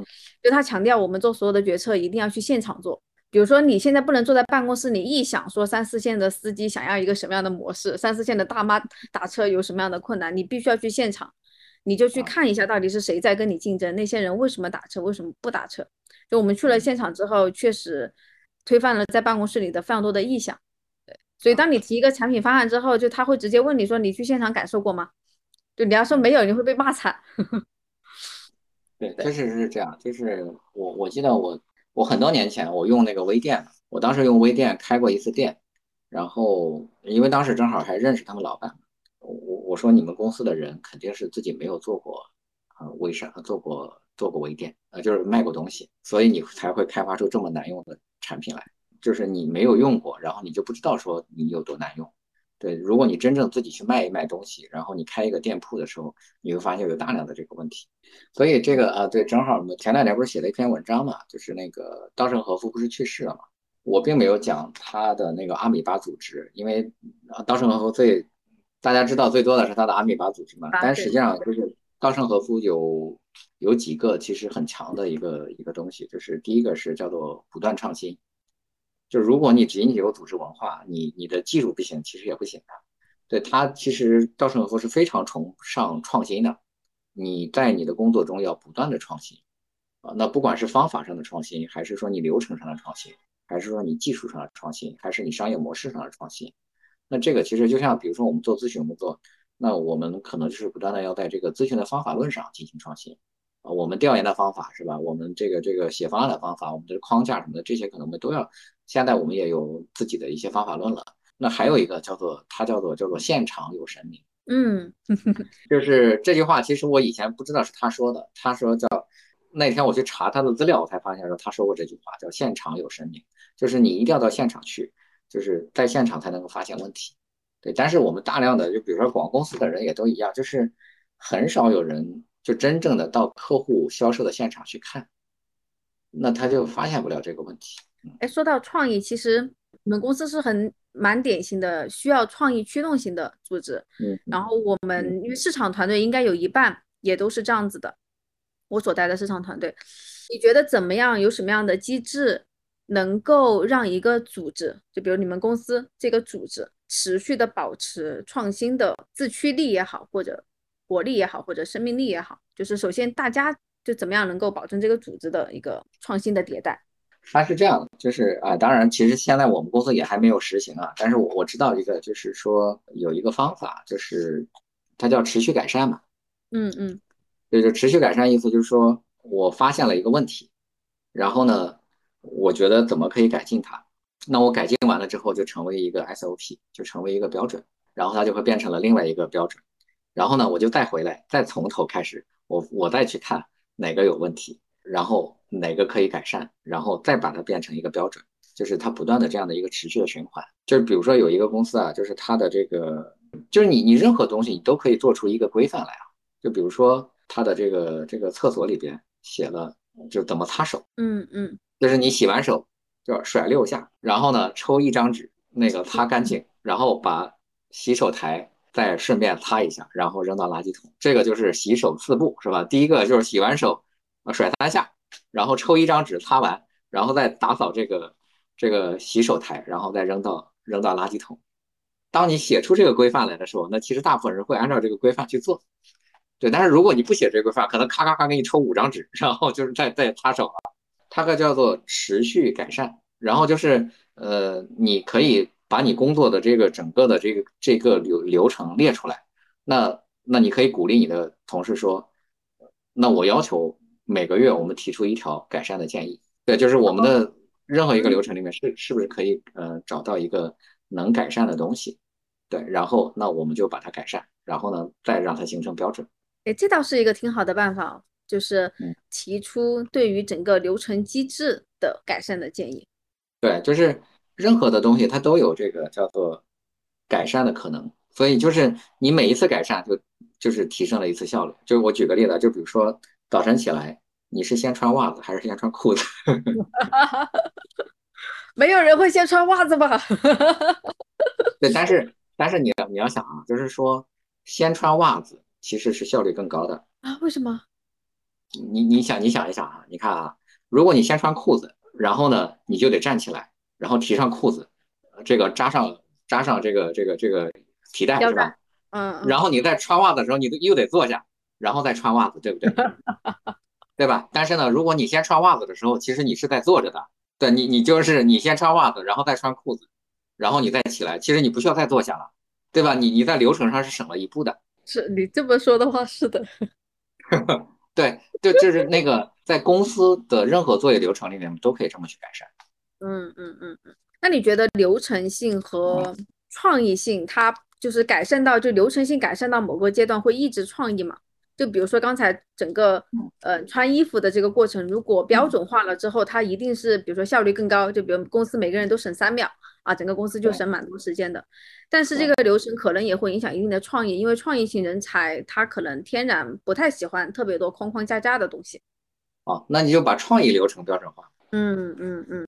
就他强调我们做所有的决策一定要去现场做。比如说，你现在不能坐在办公室，你臆想说三四线的司机想要一个什么样的模式，三四线的大妈打车有什么样的困难，你必须要去现场，你就去看一下到底是谁在跟你竞争，那些人为什么打车，为什么不打车？就我们去了现场之后，确实推翻了在办公室里的非常多的臆想。对，所以当你提一个产品方案之后，就他会直接问你说：“你去现场感受过吗？”就你要说没有，你会被骂惨。[laughs] 对，确实是这样。就是我我记得我。我很多年前我用那个微店，我当时用微店开过一次店，然后因为当时正好还认识他们老板，我我说你们公司的人肯定是自己没有做过啊微商，做过做过微店，呃就是卖过东西，所以你才会开发出这么难用的产品来，就是你没有用过，然后你就不知道说你有多难用。对，如果你真正自己去卖一卖东西，然后你开一个店铺的时候，你会发现有大量的这个问题。所以这个啊，对，正好我们前两年不是写了一篇文章嘛，就是那个稻盛和夫不是去世了嘛？我并没有讲他的那个阿米巴组织，因为稻盛和夫最大家知道最多的是他的阿米巴组织嘛。但实际上就是稻盛和夫有有几个其实很强的一个一个东西，就是第一个是叫做不断创新。就如果你仅仅有组织文化，你你的技术不行，其实也不行的。对他，其实稻盛和夫是非常崇尚创新的。你在你的工作中要不断的创新啊，那不管是方法上的创新，还是说你流程上的创新，还是说你技术上的创新，还是你商业模式上的创新，那这个其实就像比如说我们做咨询工作，那我们可能就是不断的要在这个咨询的方法论上进行创新。啊，我们调研的方法是吧？我们这个这个写方案的方法，我们的框架什么的，这些可能我们都要。现在我们也有自己的一些方法论了。那还有一个叫做，它叫做叫做现场有神明。嗯，[laughs] 就是这句话，其实我以前不知道是他说的。他说叫那天我去查他的资料，我才发现说他说过这句话，叫现场有神明，就是你一定要到现场去，就是在现场才能够发现问题。对，但是我们大量的就比如说广公司的人也都一样，就是很少有人。就真正的到客户销售的现场去看，那他就发现不了这个问题。哎，说到创意，其实我们公司是很蛮典型的需要创意驱动型的组织。嗯，然后我们因为市场团队应该有一半也都是这样子的。我所带的市场团队，你觉得怎么样？有什么样的机制能够让一个组织，就比如你们公司这个组织，持续的保持创新的自驱力也好，或者？活力也好，或者生命力也好，就是首先大家就怎么样能够保证这个组织的一个创新的迭代？它是这样的，就是啊，当然，其实现在我们公司也还没有实行啊，但是我我知道一个，就是说有一个方法，就是它叫持续改善嘛。嗯嗯，就是持续改善意思就是说我发现了一个问题，然后呢，我觉得怎么可以改进它，那我改进完了之后就成为一个 SOP，就成为一个标准，然后它就会变成了另外一个标准。然后呢，我就再回来，再从头开始，我我再去看哪个有问题，然后哪个可以改善，然后再把它变成一个标准，就是它不断的这样的一个持续的循环。就是比如说有一个公司啊，就是它的这个，就是你你任何东西你都可以做出一个规范来啊，就比如说它的这个这个厕所里边写了，就怎么擦手，嗯嗯，就是你洗完手就甩六下，然后呢抽一张纸，那个擦干净，然后把洗手台再顺便擦一下，然后扔到垃圾桶。这个就是洗手四步，是吧？第一个就是洗完手，甩三下，然后抽一张纸擦完，然后再打扫这个这个洗手台，然后再扔到扔到垃圾桶。当你写出这个规范来的时候，那其实大部分人会按照这个规范去做，对。但是如果你不写这个规范，可能咔咔咔给你抽五张纸，然后就是再再擦手了。它个叫做持续改善，然后就是呃，你可以把你工作的这个整个的这个这个流流程列出来。那那你可以鼓励你的同事说，那我要求每个月我们提出一条改善的建议。对，就是我们的任何一个流程里面是是不是可以呃找到一个能改善的东西？对，然后那我们就把它改善，然后呢再让它形成标准。哎，这倒是一个挺好的办法，就是提出对于整个流程机制的改善的建议。对，就是任何的东西它都有这个叫做改善的可能，所以就是你每一次改善就就是提升了一次效率。就我举个例子，就比如说早晨起来你是先穿袜子还是先穿裤子？[laughs] 没有人会先穿袜子吧？[laughs] 对，但是。但是你你要想啊，就是说先穿袜子其实是效率更高的啊？为什么？你你想你想一想啊，你看啊，如果你先穿裤子，然后呢你就得站起来，然后提上裤子，这个扎上扎上这个这个这个提带是吧？嗯。然后你在穿袜子的时候，你又得坐下，然后再穿袜子，对不对？[laughs] 对吧？但是呢，如果你先穿袜子的时候，其实你是在坐着的，对你你就是你先穿袜子，然后再穿裤子。然后你再起来，其实你不需要再坐下了，对吧？你你在流程上是省了一步的。是你这么说的话，是的。[laughs] 对，就就是那个在公司的任何作业流程里面都可以这么去改善。嗯嗯嗯嗯。那你觉得流程性和创意性，它就是改善到就流程性改善到某个阶段会抑制创意吗？就比如说刚才整个呃穿衣服的这个过程，如果标准化了之后，它一定是比如说效率更高，就比如公司每个人都省三秒。啊，整个公司就省蛮多时间的，但是这个流程可能也会影响一定的创意，因为创意型人才他可能天然不太喜欢特别多框框架架的东西。哦，那你就把创意流程标准化。嗯嗯嗯。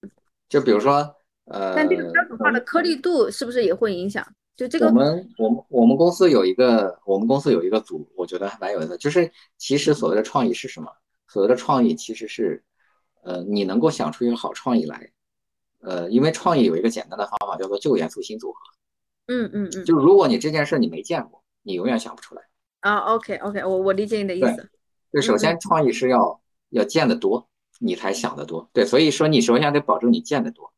就比如说，呃，但这个标准化的颗粒度是不是也会影响？就这个，我们我们我们公司有一个我们公司有一个组，我觉得还蛮有意思，就是其实所谓的创意是什么？所谓的创意其实是，呃，你能够想出一个好创意来。呃，因为创意有一个简单的方法，叫做旧元素新组合。嗯嗯嗯，就如果你这件事你没见过，你永远想不出来。啊，OK OK，我我理解你的意思。就首先创意是要要见得多，你才想得多。对，所以说你首先得保证你见得多。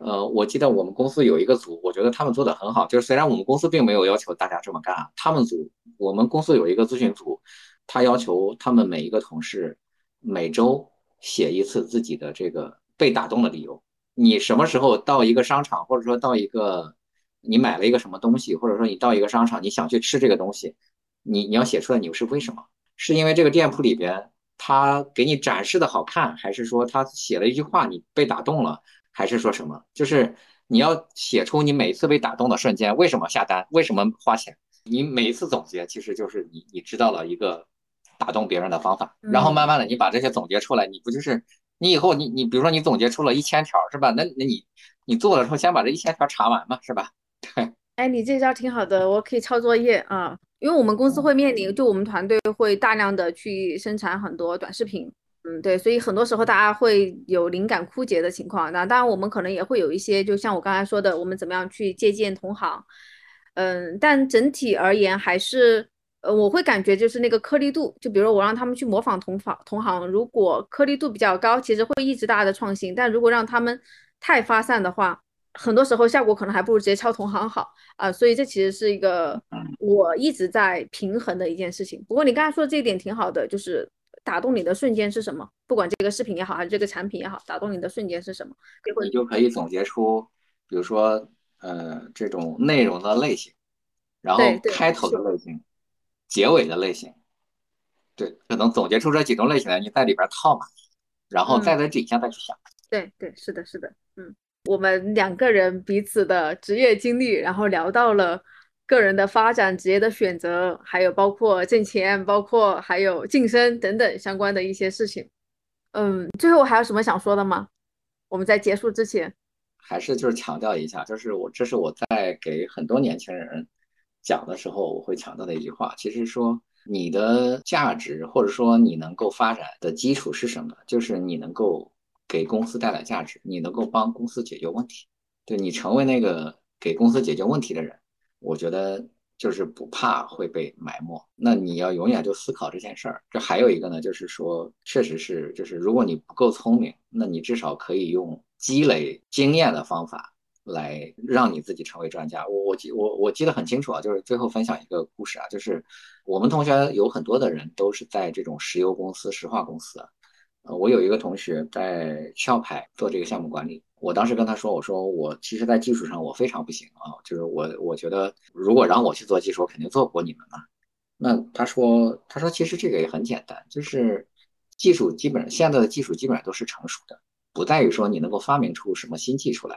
呃，我记得我们公司有一个组，我觉得他们做的很好。就是虽然我们公司并没有要求大家这么干，他们组我们公司有一个咨询组，他要求他们每一个同事每周写一次自己的这个被打动的理由。你什么时候到一个商场，或者说到一个你买了一个什么东西，或者说你到一个商场，你想去吃这个东西，你你要写出来你是为什么？是因为这个店铺里边他给你展示的好看，还是说他写了一句话你被打动了，还是说什么？就是你要写出你每次被打动的瞬间，为什么下单，为什么花钱？你每一次总结，其实就是你你知道了一个打动别人的方法，然后慢慢的你把这些总结出来，你不就是？你以后你你比如说你总结出了一千条是吧？那那你你做的时候先把这一千条查完嘛是吧？[laughs] 对。哎，你这招挺好的，我可以抄作业啊。因为我们公司会面临，就我们团队会大量的去生产很多短视频，嗯，对，所以很多时候大家会有灵感枯竭的情况。那当然我们可能也会有一些，就像我刚才说的，我们怎么样去借鉴同行，嗯，但整体而言还是。呃，我会感觉就是那个颗粒度，就比如我让他们去模仿同仿同行，如果颗粒度比较高，其实会抑制大家的创新。但如果让他们太发散的话，很多时候效果可能还不如直接抄同行好啊。所以这其实是一个我一直在平衡的一件事情。不过你刚才说的这一点挺好的，就是打动你的瞬间是什么？不管这个视频也好，还是这个产品也好，打动你的瞬间是什么？你就可以总结出，比如说呃这种内容的类型，然后开头的类型。结尾的类型，对，可能总结出这几种类型来，你在里边套嘛，然后再在底下再去想。对对，是的，是的，嗯，我们两个人彼此的职业经历，然后聊到了个人的发展、职业的选择，还有包括挣钱，包括还有晋升等等相关的一些事情。嗯，最后还有什么想说的吗？我们在结束之前，还是就是强调一下，就是我这是我在给很多年轻人讲的时候，我会强调的一句话，其实说你的价值或者说你能够发展的基础是什么？就是你能够给公司带来价值，你能够帮公司解决问题。对你成为那个给公司解决问题的人，我觉得就是不怕会被埋没。那你要永远就思考这件事儿。这还有一个呢，就是说，确实是，就是如果你不够聪明，那你至少可以用积累经验的方法来让你自己成为专家。我我记我我记得很清楚啊，就是最后分享一个故事啊，就是我们同学有很多的人都是在这种石油公司、石化公司。呃，我有一个同学在壳牌做这个项目管理。我当时跟他说：“我说我其实，在技术上我非常不行啊，就是我我觉得，如果让我去做技术，我肯定做不过你们嘛。”那他说：“他说其实这个也很简单，就是技术基本上现在的技术基本上都是成熟的，不在于说你能够发明出什么新技术来。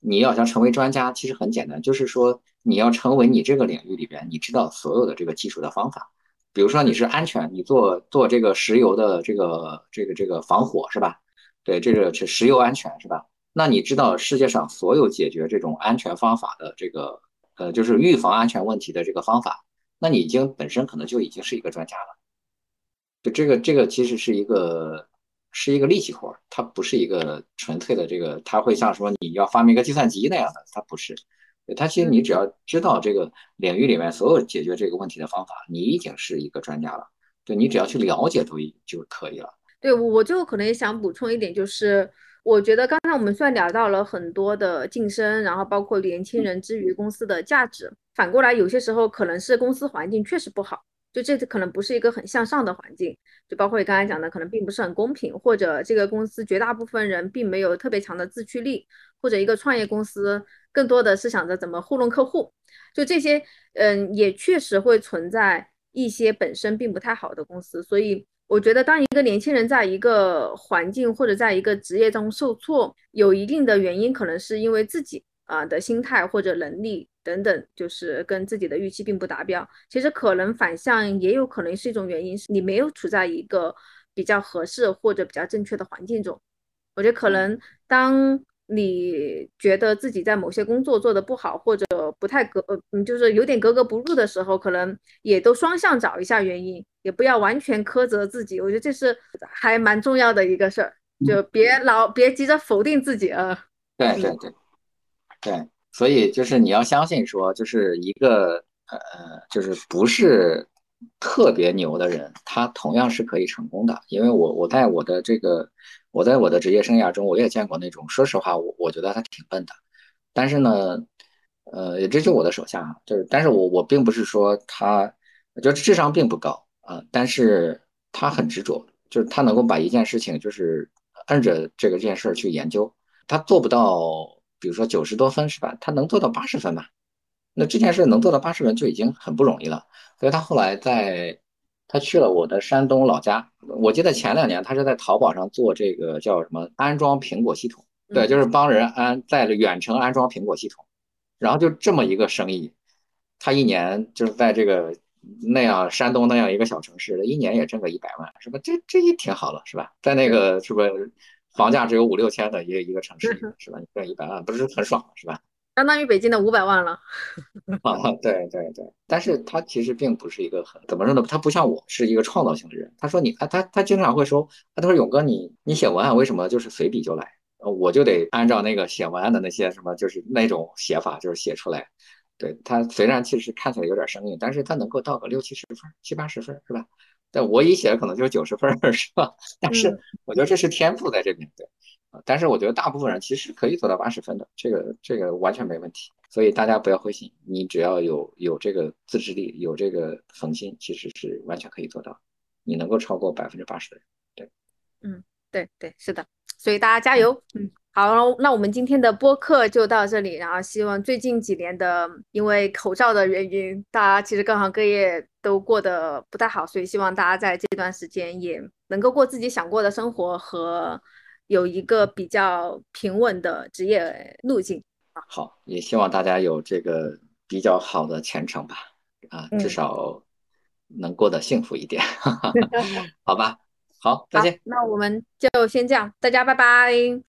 你要想成为专家，其实很简单，就是说你要成为你这个领域里边你知道所有的这个技术的方法。比如说你是安全，你做做这个石油的这个这个这个防火是吧？对，这个是石油安全是吧？”那你知道世界上所有解决这种安全方法的这个，呃，就是预防安全问题的这个方法，那你已经本身可能就已经是一个专家了。就这个，这个其实是一个是一个力气活，它不是一个纯粹的这个，它会像说你要发明一个计算机那样的，它不是。它其实你只要知道这个领域里面所有解决这个问题的方法，你已经是一个专家了。对你只要去了解都就可以了。对我最后可能也想补充一点，就是。我觉得刚才我们算聊到了很多的晋升，然后包括年轻人之于公司的价值，反过来有些时候可能是公司环境确实不好，就这可能不是一个很向上的环境，就包括你刚才讲的，可能并不是很公平，或者这个公司绝大部分人并没有特别强的自驱力，或者一个创业公司更多的是想着怎么糊弄客户，就这些，嗯，也确实会存在一些本身并不太好的公司，所以。我觉得，当一个年轻人在一个环境或者在一个职业中受挫，有一定的原因，可能是因为自己啊的心态或者能力等等，就是跟自己的预期并不达标。其实可能反向也有可能是一种原因，是你没有处在一个比较合适或者比较正确的环境中。我觉得可能当。你觉得自己在某些工作做得不好，或者不太格，嗯，就是有点格格不入的时候，可能也都双向找一下原因，也不要完全苛责自己。我觉得这是还蛮重要的一个事儿，就别老别急着否定自己啊。对对对，对，所以就是你要相信说，就是一个呃，就是不是特别牛的人，他同样是可以成功的。因为我我在我的这个。我在我的职业生涯中，我也见过那种，说实话，我我觉得他挺笨的，但是呢，呃，这就我的手下，就是，但是我我并不是说他，就智商并不高啊，但是他很执着，就是他能够把一件事情，就是按着这个这件事儿去研究，他做不到，比如说九十多分是吧？他能做到八十分吧？那这件事能做到八十人就已经很不容易了，所以他后来在。他去了我的山东老家，我记得前两年他是在淘宝上做这个叫什么安装苹果系统，对，就是帮人安在远程安装苹果系统，然后就这么一个生意，他一年就是在这个那样山东那样一个小城市，一年也挣个一百万，是吧？这这也挺好了，是吧？在那个是不是房价只有五六千的一个一个城市，是吧？你挣一百万不是很爽是吧？相当于北京的五百万了，[laughs] 啊，对对对，但是他其实并不是一个很怎么说呢？他不像我是一个创造性的人。他说你，他他他经常会说，他说勇哥，你你写文案为什么就是随笔就来？我就得按照那个写文案的那些什么，就是那种写法，就是写出来。对他虽然其实看起来有点生硬，但是他能够到个六七十分、七八十分，是吧？但我一写可能就是九十分，是吧？[laughs] 但是我觉得这是天赋在这边，对。但是我觉得大部分人其实可以做到八十分的，这个这个完全没问题，所以大家不要灰心，你只要有有这个自制力，有这个恒心，其实是完全可以做到，你能够超过百分之八十的人。对，嗯，对对是的，所以大家加油。嗯，好，那我们今天的播客就到这里，然后希望最近几年的因为口罩的原因，大家其实各行各业都过得不太好，所以希望大家在这段时间也能够过自己想过的生活和。有一个比较平稳的职业路径。好，也希望大家有这个比较好的前程吧，啊，至少能过得幸福一点，[laughs] [laughs] 好吧？好，再见。那我们就先这样，大家拜拜。